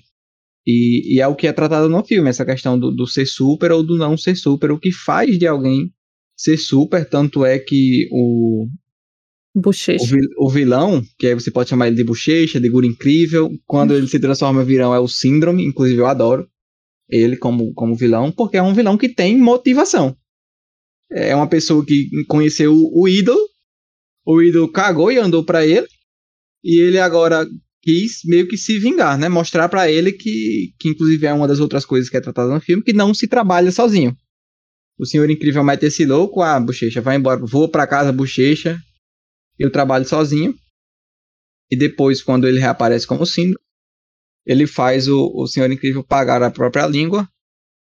E, e é o que é tratado no filme, essa questão do, do ser super ou do não ser super. O que faz de alguém ser super, tanto é que o, Bochecha. O, vilão, que aí você pode chamar ele de bochecha, de guru incrível. Quando ele se transforma em vilão é o síndrome, inclusive eu adoro ele como, como vilão, porque é um vilão que tem motivação. É uma pessoa que conheceu o ídolo, o ídolo cagou e andou para ele, e ele agora quis meio que se vingar, né? Mostrar para ele que, que inclusive é uma das outras coisas que é tratada no filme, que não se trabalha sozinho. O Senhor Incrível mete esse louco, ah, bochecha, vai embora, vou para casa, bochecha, eu trabalho sozinho. E depois, quando ele reaparece como síndrome, ele faz o, o Senhor Incrível pagar a própria língua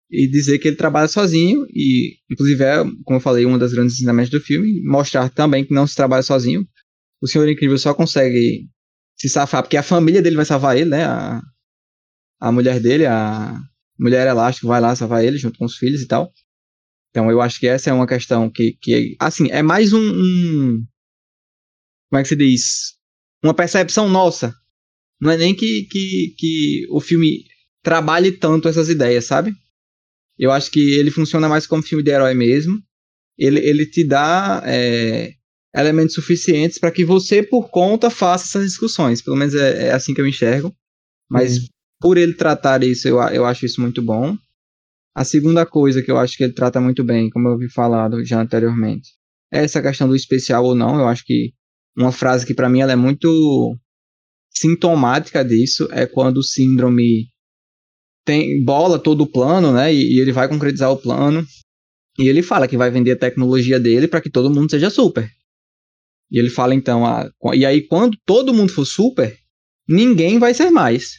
e dizer que ele trabalha sozinho. E, inclusive, é, como eu falei, um dos grandes ensinamentos do filme, mostrar também que não se trabalha sozinho. O Senhor Incrível só consegue se safar porque a família dele vai salvar ele, né? A, a mulher dele, a mulher elástica, vai lá salvar ele junto com os filhos e tal. Então eu acho que essa é uma questão que, que assim, é mais um, um como é que se diz? Uma percepção nossa. Não é nem que, que, que o filme trabalhe tanto essas ideias, sabe? Eu acho que ele funciona mais como filme de herói mesmo. Ele, ele te dá é, elementos suficientes para que você, por conta, faça essas discussões. Pelo menos é, é assim que eu enxergo. Mas uhum. por ele tratar isso, eu, eu acho isso muito bom. A segunda coisa que eu acho que ele trata muito bem, como eu vi falado já anteriormente, é essa questão do especial ou não. Eu acho que uma frase que para mim ela é muito sintomática disso é quando o síndrome tem bola todo o plano, né? E, e, ele vai concretizar o plano. E ele fala que vai vender a tecnologia dele para que todo mundo seja super. E ele fala então, a, e aí quando todo mundo for super, ninguém vai ser mais.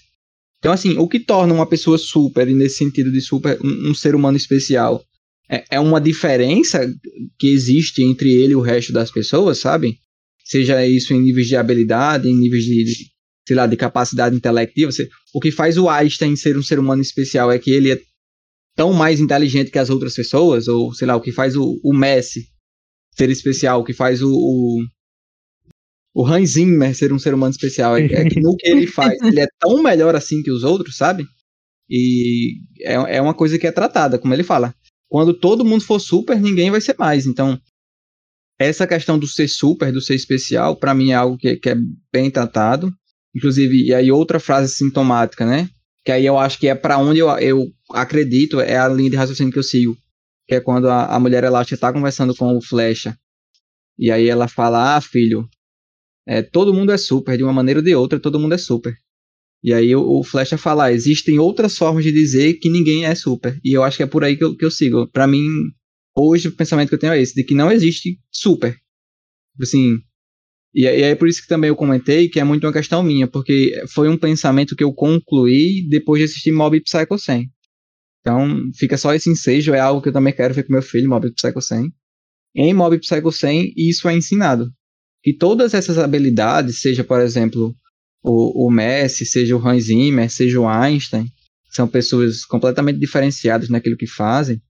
Então assim, o que torna uma pessoa super, e nesse sentido de super, um, um ser humano especial, é, é uma diferença que existe entre ele e o resto das pessoas, sabe? seja isso em níveis de habilidade, em níveis de, de sei lá, de capacidade intelectiva. O que faz o Einstein ser um ser humano especial é que ele é tão mais inteligente que as outras pessoas, ou sei lá, o que faz o, o Messi ser especial, o que faz o, o, o Hans Zimmer ser um ser humano especial, é, é que no que ele faz, ele é tão melhor assim que os outros, sabe? E é, é uma coisa que é tratada, como ele fala. Quando todo mundo for super, ninguém vai ser mais. Então, essa questão do ser super, do ser especial, para mim é algo que, que, é bem tratado. Inclusive, e aí outra frase sintomática, né? Que aí eu acho que é para onde eu, eu acredito, é a linha de raciocínio que eu sigo. Que é quando a, a mulher elástica está conversando com o Flecha. E aí ela fala: Ah, filho, é, todo mundo é super, de uma maneira ou de outra, todo mundo é super. E aí o, o Flecha fala: ah, existem outras formas de dizer que ninguém é super. E eu acho que é por aí que eu, que eu sigo. Para mim, hoje o pensamento que eu tenho é esse, de que não existe super. Assim, e, e é por isso que também eu comentei que é muito uma questão minha, porque foi um pensamento que eu concluí depois de assistir Mob Psycho 100. Então, fica só esse ensejo, é algo que eu também quero ver com meu filho, Mob Psycho 100. Em Mob Psycho 100, isso é ensinado. Que todas essas habilidades, seja, por exemplo, o, o Messi, seja o Hans Zimmer, seja o Einstein, são pessoas completamente diferenciadas naquilo que fazem,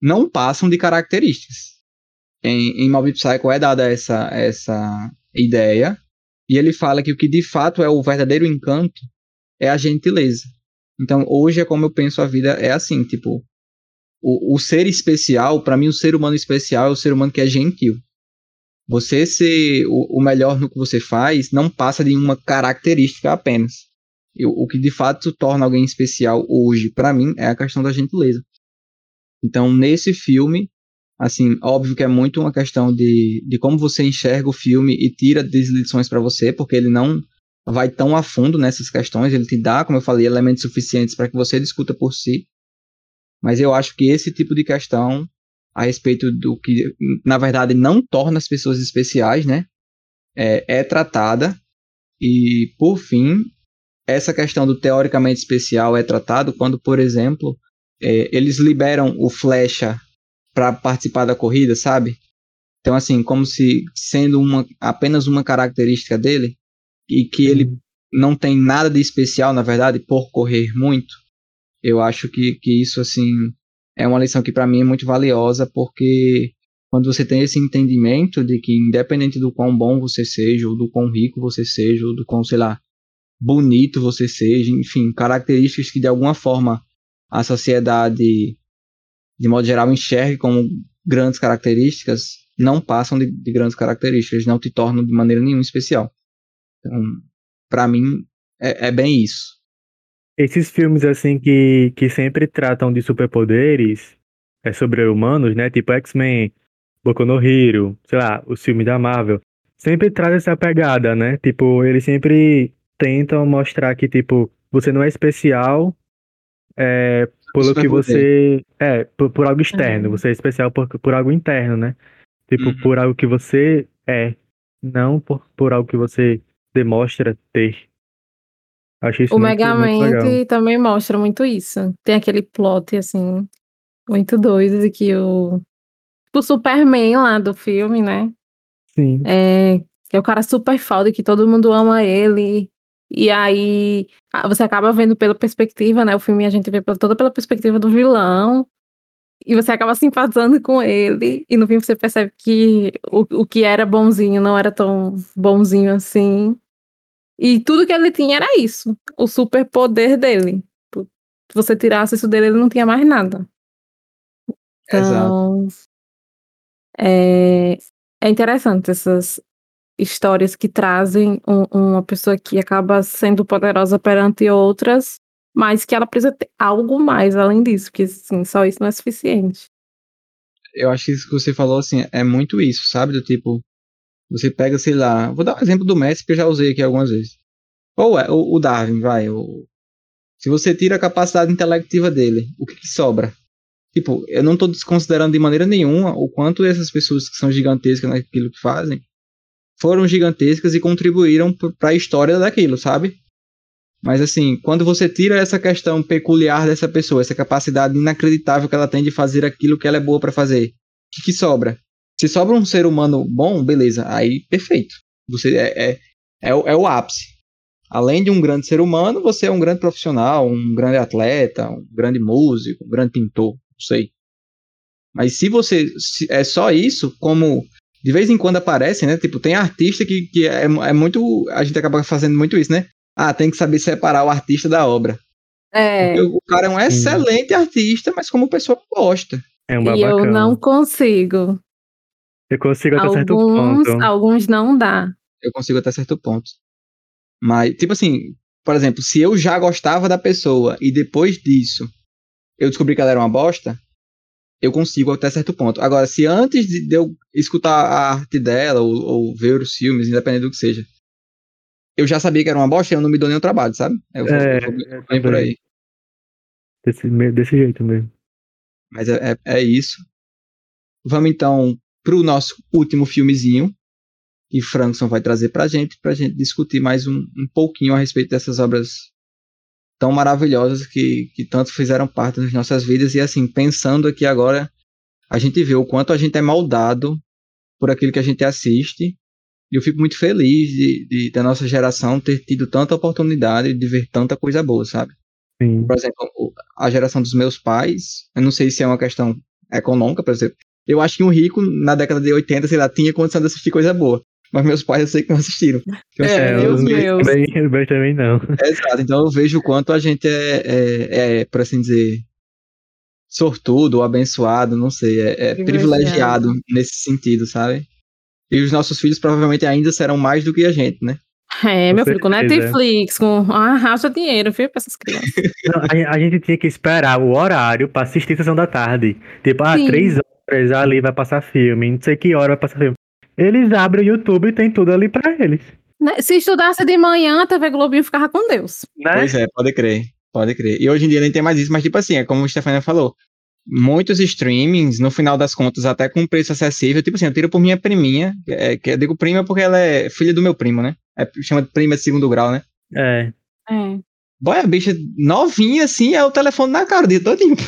não passam de características. Em, em Mob Psycho é dada essa, essa ideia, e ele fala que o que de fato é o verdadeiro encanto é a gentileza. Então, hoje é como eu penso a vida, é assim, tipo, o, o ser especial, para mim, o ser humano especial é o ser humano que é gentil. Você ser o, melhor no que você faz não passa de uma característica apenas. o que de fato torna alguém especial hoje, para mim, é a questão da gentileza Então, nesse filme, assim, óbvio que é muito uma questão de, de como você enxerga o filme e tira das lições para você, porque ele não vai tão a fundo nessas questões, ele te dá, como eu falei, elementos suficientes para que você discuta por si. Mas eu acho que esse tipo de questão a respeito do que, na verdade, não torna as pessoas especiais, né? É, é tratada. E, por fim, essa questão do teoricamente especial é tratado quando, por exemplo, é, eles liberam o Flecha para participar da corrida, sabe? Então, assim, como se sendo uma, apenas uma característica dele e que ele uhum. não tem nada de especial, na verdade, por correr muito. Eu acho que, que isso, assim, é uma lição que para mim é muito valiosa, porque quando você tem esse entendimento de que independente do quão bom você seja, ou do quão rico você seja, ou do quão, sei lá, bonito você seja, enfim, características que de alguma forma a sociedade, de modo geral, enxergue como grandes características, não passam de, de grandes características, não te tornam de maneira nenhuma especial. Então, para mim, é, é bem isso. Esses filmes, assim, que, que sempre tratam de superpoderes, é sobre-humanos, né? Tipo X-Men, Boku no Hero, sei lá, os filmes da Marvel, sempre traz essa pegada, né? Tipo, eles sempre tentam mostrar que, tipo, você não é especial é, pelo que você... É, por, por algo externo. Uhum. Você é especial por, por algo interno, né? Tipo, uhum. por algo que você é, não por, por algo que você demonstra ter. Achei isso o Megamente também mostra muito isso. Tem aquele plot, assim, muito doido de que o. O Superman lá do filme, né? Sim. É, que é o cara super foda, que todo mundo ama ele. E aí você acaba vendo pela perspectiva, né? O filme a gente vê toda pela perspectiva do vilão. E você acaba simpatizando com ele. E no fim você percebe que o, o que era bonzinho não era tão bonzinho assim. E tudo que ele tinha era isso, o superpoder dele. Se você tirasse isso dele, ele não tinha mais nada. Então, Exato. É, é interessante essas histórias que trazem um, uma pessoa que acaba sendo poderosa perante outras, mas que ela precisa ter algo mais além disso, porque assim, só isso não é suficiente. Eu acho que isso que você falou assim é muito isso, sabe? Do tipo, você pega, sei lá, vou dar um exemplo do Messi que eu já usei aqui algumas vezes. Ou é, o, Darwin, vai. Se você tira a capacidade intelectiva dele, o que, que sobra? Tipo, eu não estou desconsiderando de maneira nenhuma o quanto essas pessoas que são gigantescas naquilo que fazem foram gigantescas e contribuíram para a história daquilo, sabe? Mas assim, quando você tira essa questão peculiar dessa pessoa, essa capacidade inacreditável que ela tem de fazer aquilo que ela é boa para fazer, o que, que sobra? Se sobra um ser humano bom, beleza, aí perfeito. Você é, é, é, o, é o ápice. Além de um grande ser humano, você é um grande profissional, um grande atleta, um grande músico, um grande pintor, não sei. Mas se você se é só isso, como de vez em quando aparece, né? Tipo, tem artista que, que é, é muito. A gente acaba fazendo muito isso, né? Ah, tem que saber separar o artista da obra. É. o cara é um excelente artista, mas como pessoa gosta. É um e eu não consigo. Eu consigo até alguns, certo ponto. Alguns não dá. Eu consigo até certo ponto. Mas, tipo assim, por exemplo, se eu já gostava da pessoa e depois disso eu descobri que ela era uma bosta, eu consigo até certo ponto. Agora, se antes de eu escutar a arte dela ou, ou ver os filmes, independente do que seja, eu já sabia que era uma bosta, eu não me dou nenhum trabalho, sabe? Eu é, vou, eu vou, por aí. Desse, desse jeito mesmo. Mas é, é, é isso. Vamos então pro nosso último filmezinho, que Frankson vai trazer para a gente, para a gente discutir mais um, um pouquinho a respeito dessas obras tão maravilhosas que, que tanto fizeram parte das nossas vidas. E assim, pensando aqui agora, a gente vê o quanto a gente é moldado por aquilo que a gente assiste. E eu fico muito feliz de, de da nossa geração ter tido tanta oportunidade de ver tanta coisa boa, sabe? Sim. Por exemplo, a geração dos meus pais, eu não sei se é uma questão econômica, por exemplo. Eu acho que um rico, na década de 80, sei lá, tinha condição de assistir coisa boa. Mas meus pais eu sei que não assistiram. Então, é, assim, os meus. Bem, bem também não. exato, então eu vejo o quanto a gente é, é, é por assim dizer, sortudo abençoado, não sei, é, é privilegiado nesse sentido, sabe? E os nossos filhos provavelmente ainda serão mais do que a gente, né? É, Com meu filho, com. Netflix, com. Ah, racha dinheiro, viu, pra essas crianças. Não, a, a gente tinha que esperar o horário pra assistir a sessão da tarde. Tipo, ah, Sim. três horas ali vai passar filme, não sei que hora vai passar filme. Eles abrem o YouTube e tem tudo ali pra eles. Né, Se estudasse de manhã, a TV Globinho ficava com Deus. Né? Pois é, pode crer. Pode crer. E hoje em dia nem tem mais isso, mas tipo assim, é como o Stefania falou. Muitos streamings, no final das contas, até com preço acessível, tipo assim, eu tiro por minha priminha, que é, que eu digo prima porque ela é filha do meu primo, né? É, chama de prima de segundo grau, né? É. É. Boy, a bicha novinha assim, é o telefone na cara o dia todinho.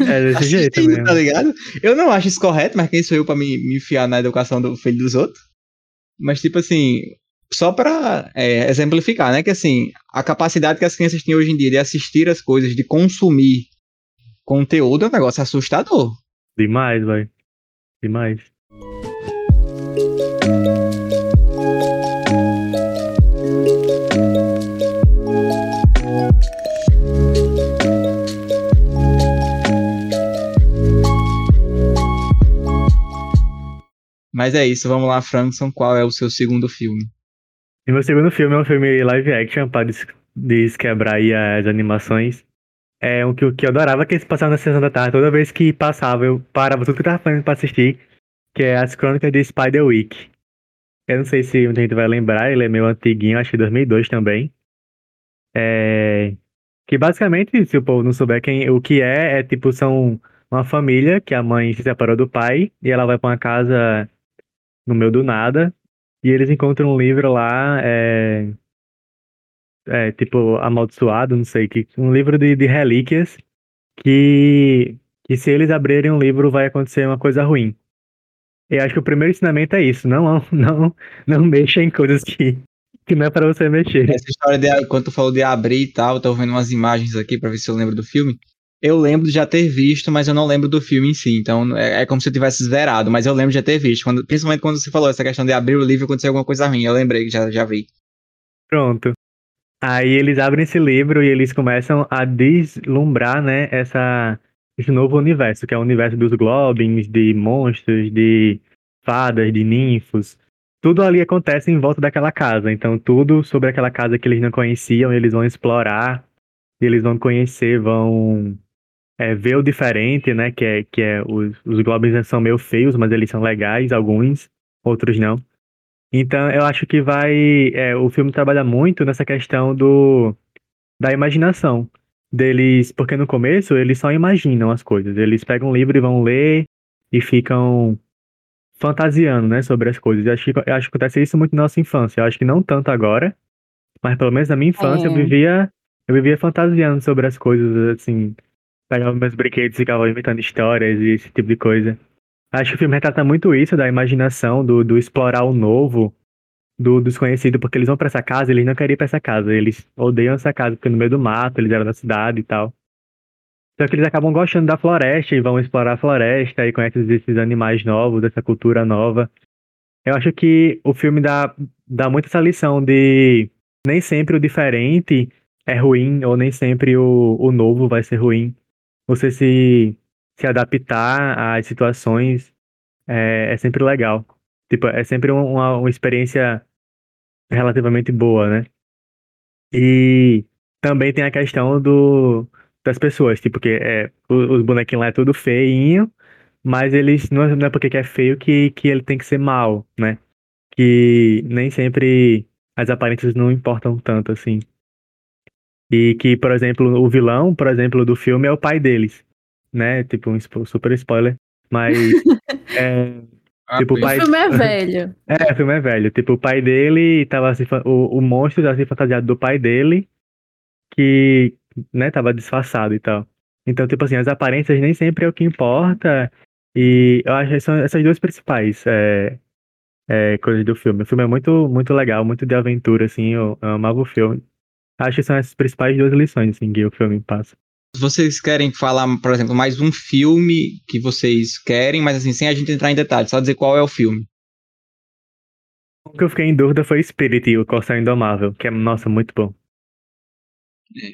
É desse jeito Assistindo, mesmo. tá ligado? Eu não acho isso correto, mas quem sou eu pra me, me enfiar na educação do filho dos outros? Mas, tipo assim, só pra é, exemplificar, né? Que assim, a capacidade que as crianças têm hoje em dia de assistir as coisas, de consumir conteúdo é um negócio assustador. Demais, vai. Demais. Mas é isso, vamos lá, Frankson, qual é o seu segundo filme? E meu segundo filme é um filme live action pra des desquebrar aí as animações. É um que, que eu adorava que eles passavam na sessão da tarde. Toda vez que passava, eu parava tudo que eu tava fazendo pra assistir. Que é As Crônicas de Spider-Week. Eu não sei se muita gente vai lembrar, ele é meio antiguinho, acho que 2002 também. É... Que basicamente, se o povo não souber quem, o que é, é tipo, são uma família que a mãe se separou do pai e ela vai pra uma casa no meio do nada e eles encontram um livro lá, é, é tipo, amaldiçoado, não sei, que, um livro de, de relíquias que, que se eles abrirem um livro vai acontecer uma coisa ruim. Eu acho que o primeiro ensinamento é isso, não, não, não mexa em coisas que, que não é pra você mexer. Essa história de quando tu falou de abrir e tal, eu tô vendo umas imagens aqui pra ver se eu lembro do filme. Eu lembro de já ter visto, mas eu não lembro do filme em si. Então é, é como se eu tivesse zerado, mas eu lembro de já ter visto. Quando- principalmente quando você falou essa questão de abrir o livro e acontecer alguma coisa ruim. Eu lembrei que já, já vi. Pronto. Aí eles abrem esse livro e eles começam a deslumbrar, né, essa, esse novo universo, que é o universo dos goblins, de monstros, de fadas, de ninfos. Tudo ali acontece em volta daquela casa. Então, tudo sobre aquela casa que eles não conheciam, eles vão explorar, eles vão conhecer, vão é, ver o diferente, né, que é, que é os, os goblins são meio feios, mas eles são legais, alguns, outros não. Então, eu acho que vai. é, o filme trabalha muito nessa questão do da imaginação deles, porque no começo eles só imaginam as coisas. Eles pegam um livro e vão ler e ficam fantasiando, né, sobre as coisas. Eu acho que, eu acho que acontece isso muito na nossa infância. Eu acho que não tanto agora, mas pelo menos na minha infância eu É. vivia eu vivia fantasiando sobre as coisas, assim, pegava meus brinquedos e ficava inventando histórias e esse tipo de coisa. Acho que o filme retrata muito isso, da imaginação, do, do explorar o novo, do desconhecido, porque eles vão pra essa casa, eles não querem ir pra essa casa, eles odeiam essa casa, porque no meio do mato, eles eram da cidade e tal. Só que eles acabam gostando da floresta e vão explorar a floresta e conhecem esses animais novos, essa cultura nova. Eu acho que o filme dá, dá muito essa lição de nem sempre o diferente é ruim, ou nem sempre o, o novo vai ser ruim. Você se, se adaptar às situações é, é sempre legal. Tipo, é sempre um- uma, uma experiência relativamente boa, né? E também tem a questão do, das pessoas, tipo, que é, os bonequinhos lá é tudo feinho, mas eles não é, não é porque que é feio que, que ele tem que ser mal, né? Que nem sempre as aparências não importam tanto assim. E que, por exemplo, o vilão, por exemplo, do filme é o pai deles, né? Tipo, um super spoiler, mas é, Tipo, o O pai- filme é velho. é, o filme é velho. Tipo, o pai dele tava se o, o monstro tava se fantasiado do pai dele, que, né, tava disfarçado e tal. Então, tipo assim, as aparências nem sempre é o que importa. E eu acho que são essas duas principais é, é, coisas do filme. O filme é muito, muito legal, muito de aventura, assim. Eu, eu amava o filme. Acho que são essas principais duas lições, assim, que o filme passa. Vocês querem falar, por exemplo, mais um filme que vocês querem, mas assim, sem a gente entrar em detalhes, só dizer qual é o filme. O que eu fiquei em dúvida foi Spirit, o Corsair Indomável, que é, nossa, muito bom.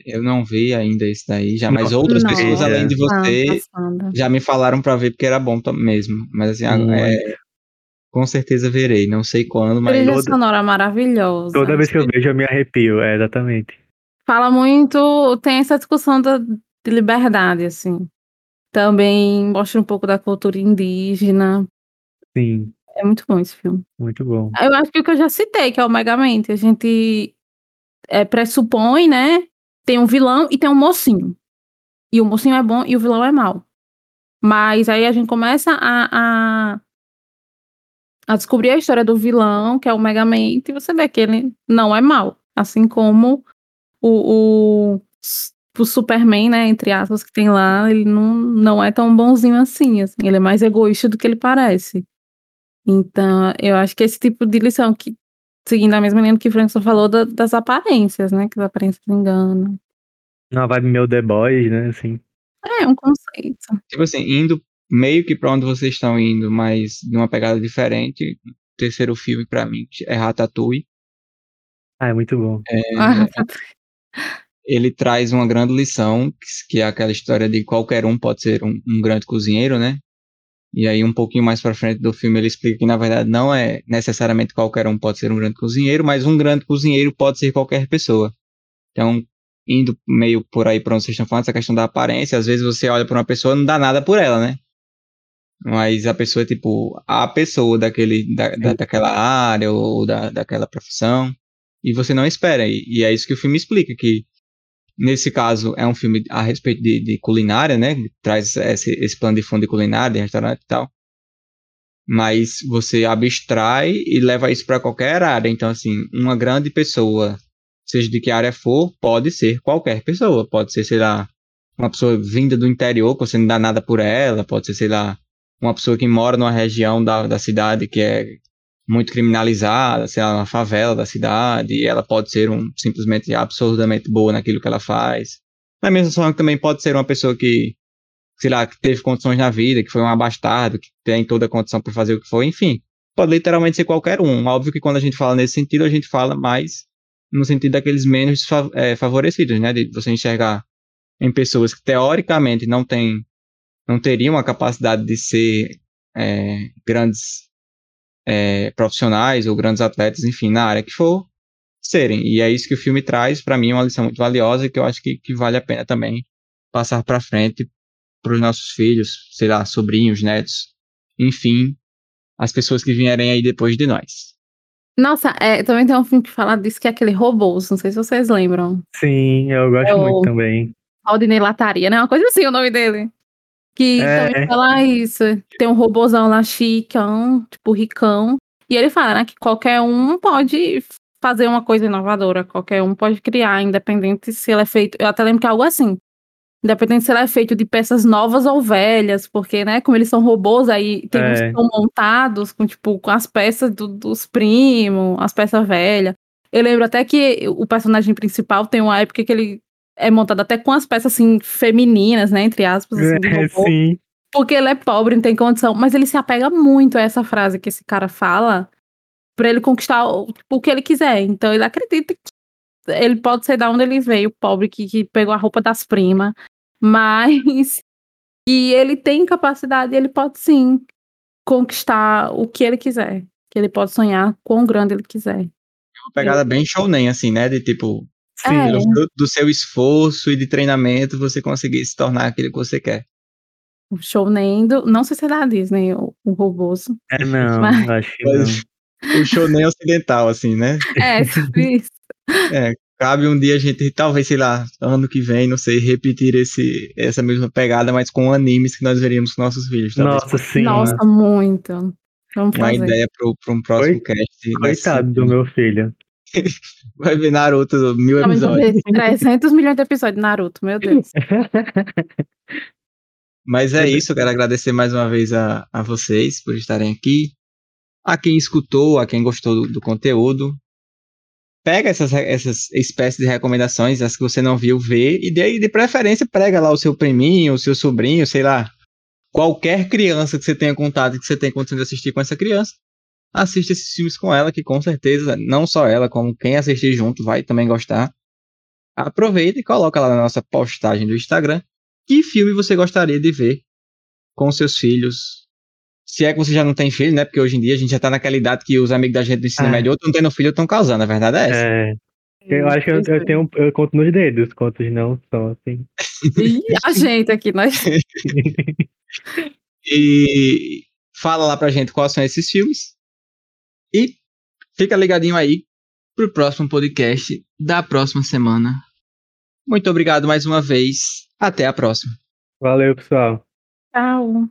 Eu não vi ainda esse daí, já, mas Não. outras Não. pessoas além de você já me falaram pra ver porque era bom mesmo. Mas assim, a- Muito. é, Com certeza verei, não sei quando, mas. Trilha toda- sonora maravilhosa. Toda vez que eu vejo, eu me arrepio. É, exatamente. Fala muito, tem essa discussão da, de liberdade, assim. Também mostra um pouco da cultura indígena. Sim, É muito bom esse filme. muito bom. Eu acho que o que eu já citei, que é o Megamente, a gente é, pressupõe, né? Tem um vilão e tem um mocinho. E o mocinho é bom e o vilão é mau. Mas aí a gente começa a, a, a descobrir a história do vilão, que é o Megamente, e você vê que ele não é mau. Assim como o, o, o Superman, né, entre aspas, que tem lá, ele não, não é tão bonzinho assim, assim. Ele é mais egoísta do que ele parece. Então, eu acho que esse tipo de lição, que, seguindo a mesma linha que o Frankson falou, da- das aparências, né? Que as aparências enganam. Uma vibe meu The Boys, né? Assim. É um conceito. Tipo assim, indo meio que pra onde vocês estão indo, mas numa pegada diferente. O terceiro filme, pra mim, é Ratatouille. Ah, é muito bom. Ah, Ele traz uma grande lição, que- é aquela história de qualquer um pode ser um, um grande cozinheiro, né? E aí, um pouquinho mais pra frente do filme, ele explica que, na verdade, não é necessariamente qualquer um pode ser um grande cozinheiro, mas um grande cozinheiro pode ser qualquer pessoa. Então, indo meio por aí pra onde vocês estão falando, essa questão da aparência, às vezes você olha pra uma pessoa e não dá nada por ela, né? Mas a pessoa tipo a pessoa daquele, da, da- daquela área ou da, daquela profissão. E você não espera. E, e é isso que o filme explica, que nesse caso é um filme a respeito de, de culinária, né? Traz esse, esse plano de fundo de culinária, de restaurante e tal. Mas você abstrai e leva isso para qualquer área. Então, assim, uma grande pessoa, seja de que área for, pode ser qualquer pessoa. Pode ser, sei lá, uma pessoa vinda do interior, que você não dá nada por ela. Pode ser, sei lá, uma pessoa que mora numa região da, da cidade que é muito criminalizada, sei lá, uma favela da cidade, e ela pode ser um, simplesmente absurdamente boa naquilo que ela faz. Da mesma forma que também pode ser uma pessoa que, sei lá, que teve condições na vida, que foi um abastado, que tem toda a condição para fazer o que for, enfim. Pode literalmente ser qualquer um. Óbvio que quando a gente fala nesse sentido, a gente fala mais no sentido daqueles menos fa- eh, favorecidos, né? De você enxergar em pessoas que teoricamente não têm, não teriam a capacidade de ser eh, grandes eh, profissionais ou grandes atletas, enfim, na área que for, serem. E é isso que o filme traz, para mim, é uma lição muito valiosa e que eu acho que, que vale a pena também passar para frente para os nossos filhos, sei lá, sobrinhos, netos, enfim, as pessoas que vierem aí depois de nós. Nossa, é, também tem um filme que fala disso, que é aquele Robôs, não sei se vocês lembram. Sim, eu gosto É o- muito também. Aldinei Lataria, né? Uma coisa assim o nome dele. Que É. também fala isso. Tem um robôzão lá chicão, tipo ricão. E ele fala, né, que qualquer um pode fazer uma coisa inovadora. Qualquer um pode criar, independente se ele é feito. Eu até lembro que é algo assim. Independente se ele é feito de peças novas ou velhas, porque, né, como eles são robôs, aí tem uns que É. são montados com, tipo, com as peças do- dos primos, as peças velhas. Eu lembro até que o personagem principal tem uma época que ele é montado até com as peças, assim, femininas, né, entre aspas, assim, de É, robô. sim. Porque ele é pobre, não tem condição. Mas ele se apega muito a essa frase que esse cara fala pra ele conquistar o, tipo, o que ele quiser. Então ele acredita que ele pode ser da onde ele veio, pobre, que, que pegou a roupa das primas. Mas que ele tem capacidade, ele pode sim conquistar o que ele quiser. Que ele pode sonhar quão grande ele quiser. Uma pegada bem shounen, assim, né? De tipo, Sim, É. pelo fruto do seu esforço e de treinamento, você conseguir se tornar aquilo que você quer. O show nem do. Não sei se é da Disney, o, o roboso. É, não, Mas- acho que não. O shounen ocidental, assim, né? É, sobre isso. Cabe um dia a gente, talvez, sei lá, ano que vem, não sei, repetir esse, essa mesma pegada, mas com animes que nós veríamos com nossos filhos. Talvez Nossa, sim. Nossa, muito. Vamos uma fazer. ideia para um próximo Coi- cast. Coitado do meu filho. Vai ver Naruto mil Vamos episódios. ver 300 milhões de episódios de Naruto, meu Deus. Mas é isso, quero agradecer mais uma vez a, a vocês por estarem aqui. A quem escutou, a quem gostou do, do conteúdo. Pega essas, essas espécies de recomendações, as que você não viu, vê, e de, de preferência prega lá o seu priminho, o seu sobrinho, sei lá. Qualquer criança que você tenha contato e que você tenha condição de assistir com essa criança, assista esses filmes com ela, que com certeza, não só ela, como quem assistir junto vai também gostar. Aproveita e coloca lá na nossa postagem do Instagram que filme você gostaria de ver com seus filhos, Se é que você já não tem filho, né? Porque hoje em dia a gente já tá naquela idade que os amigos da gente do ensino Ah. médio, outro não tendo filho, estão causando, a verdade é essa. É, eu acho que eu, eu tenho. Eu conto nos dedos, quantos não são assim. E a gente aqui, nós. E fala lá pra gente quais são esses filmes. Fica ligadinho aí pro próximo podcast da próxima semana. Muito obrigado mais uma vez. Até a próxima. Valeu, pessoal. Tchau.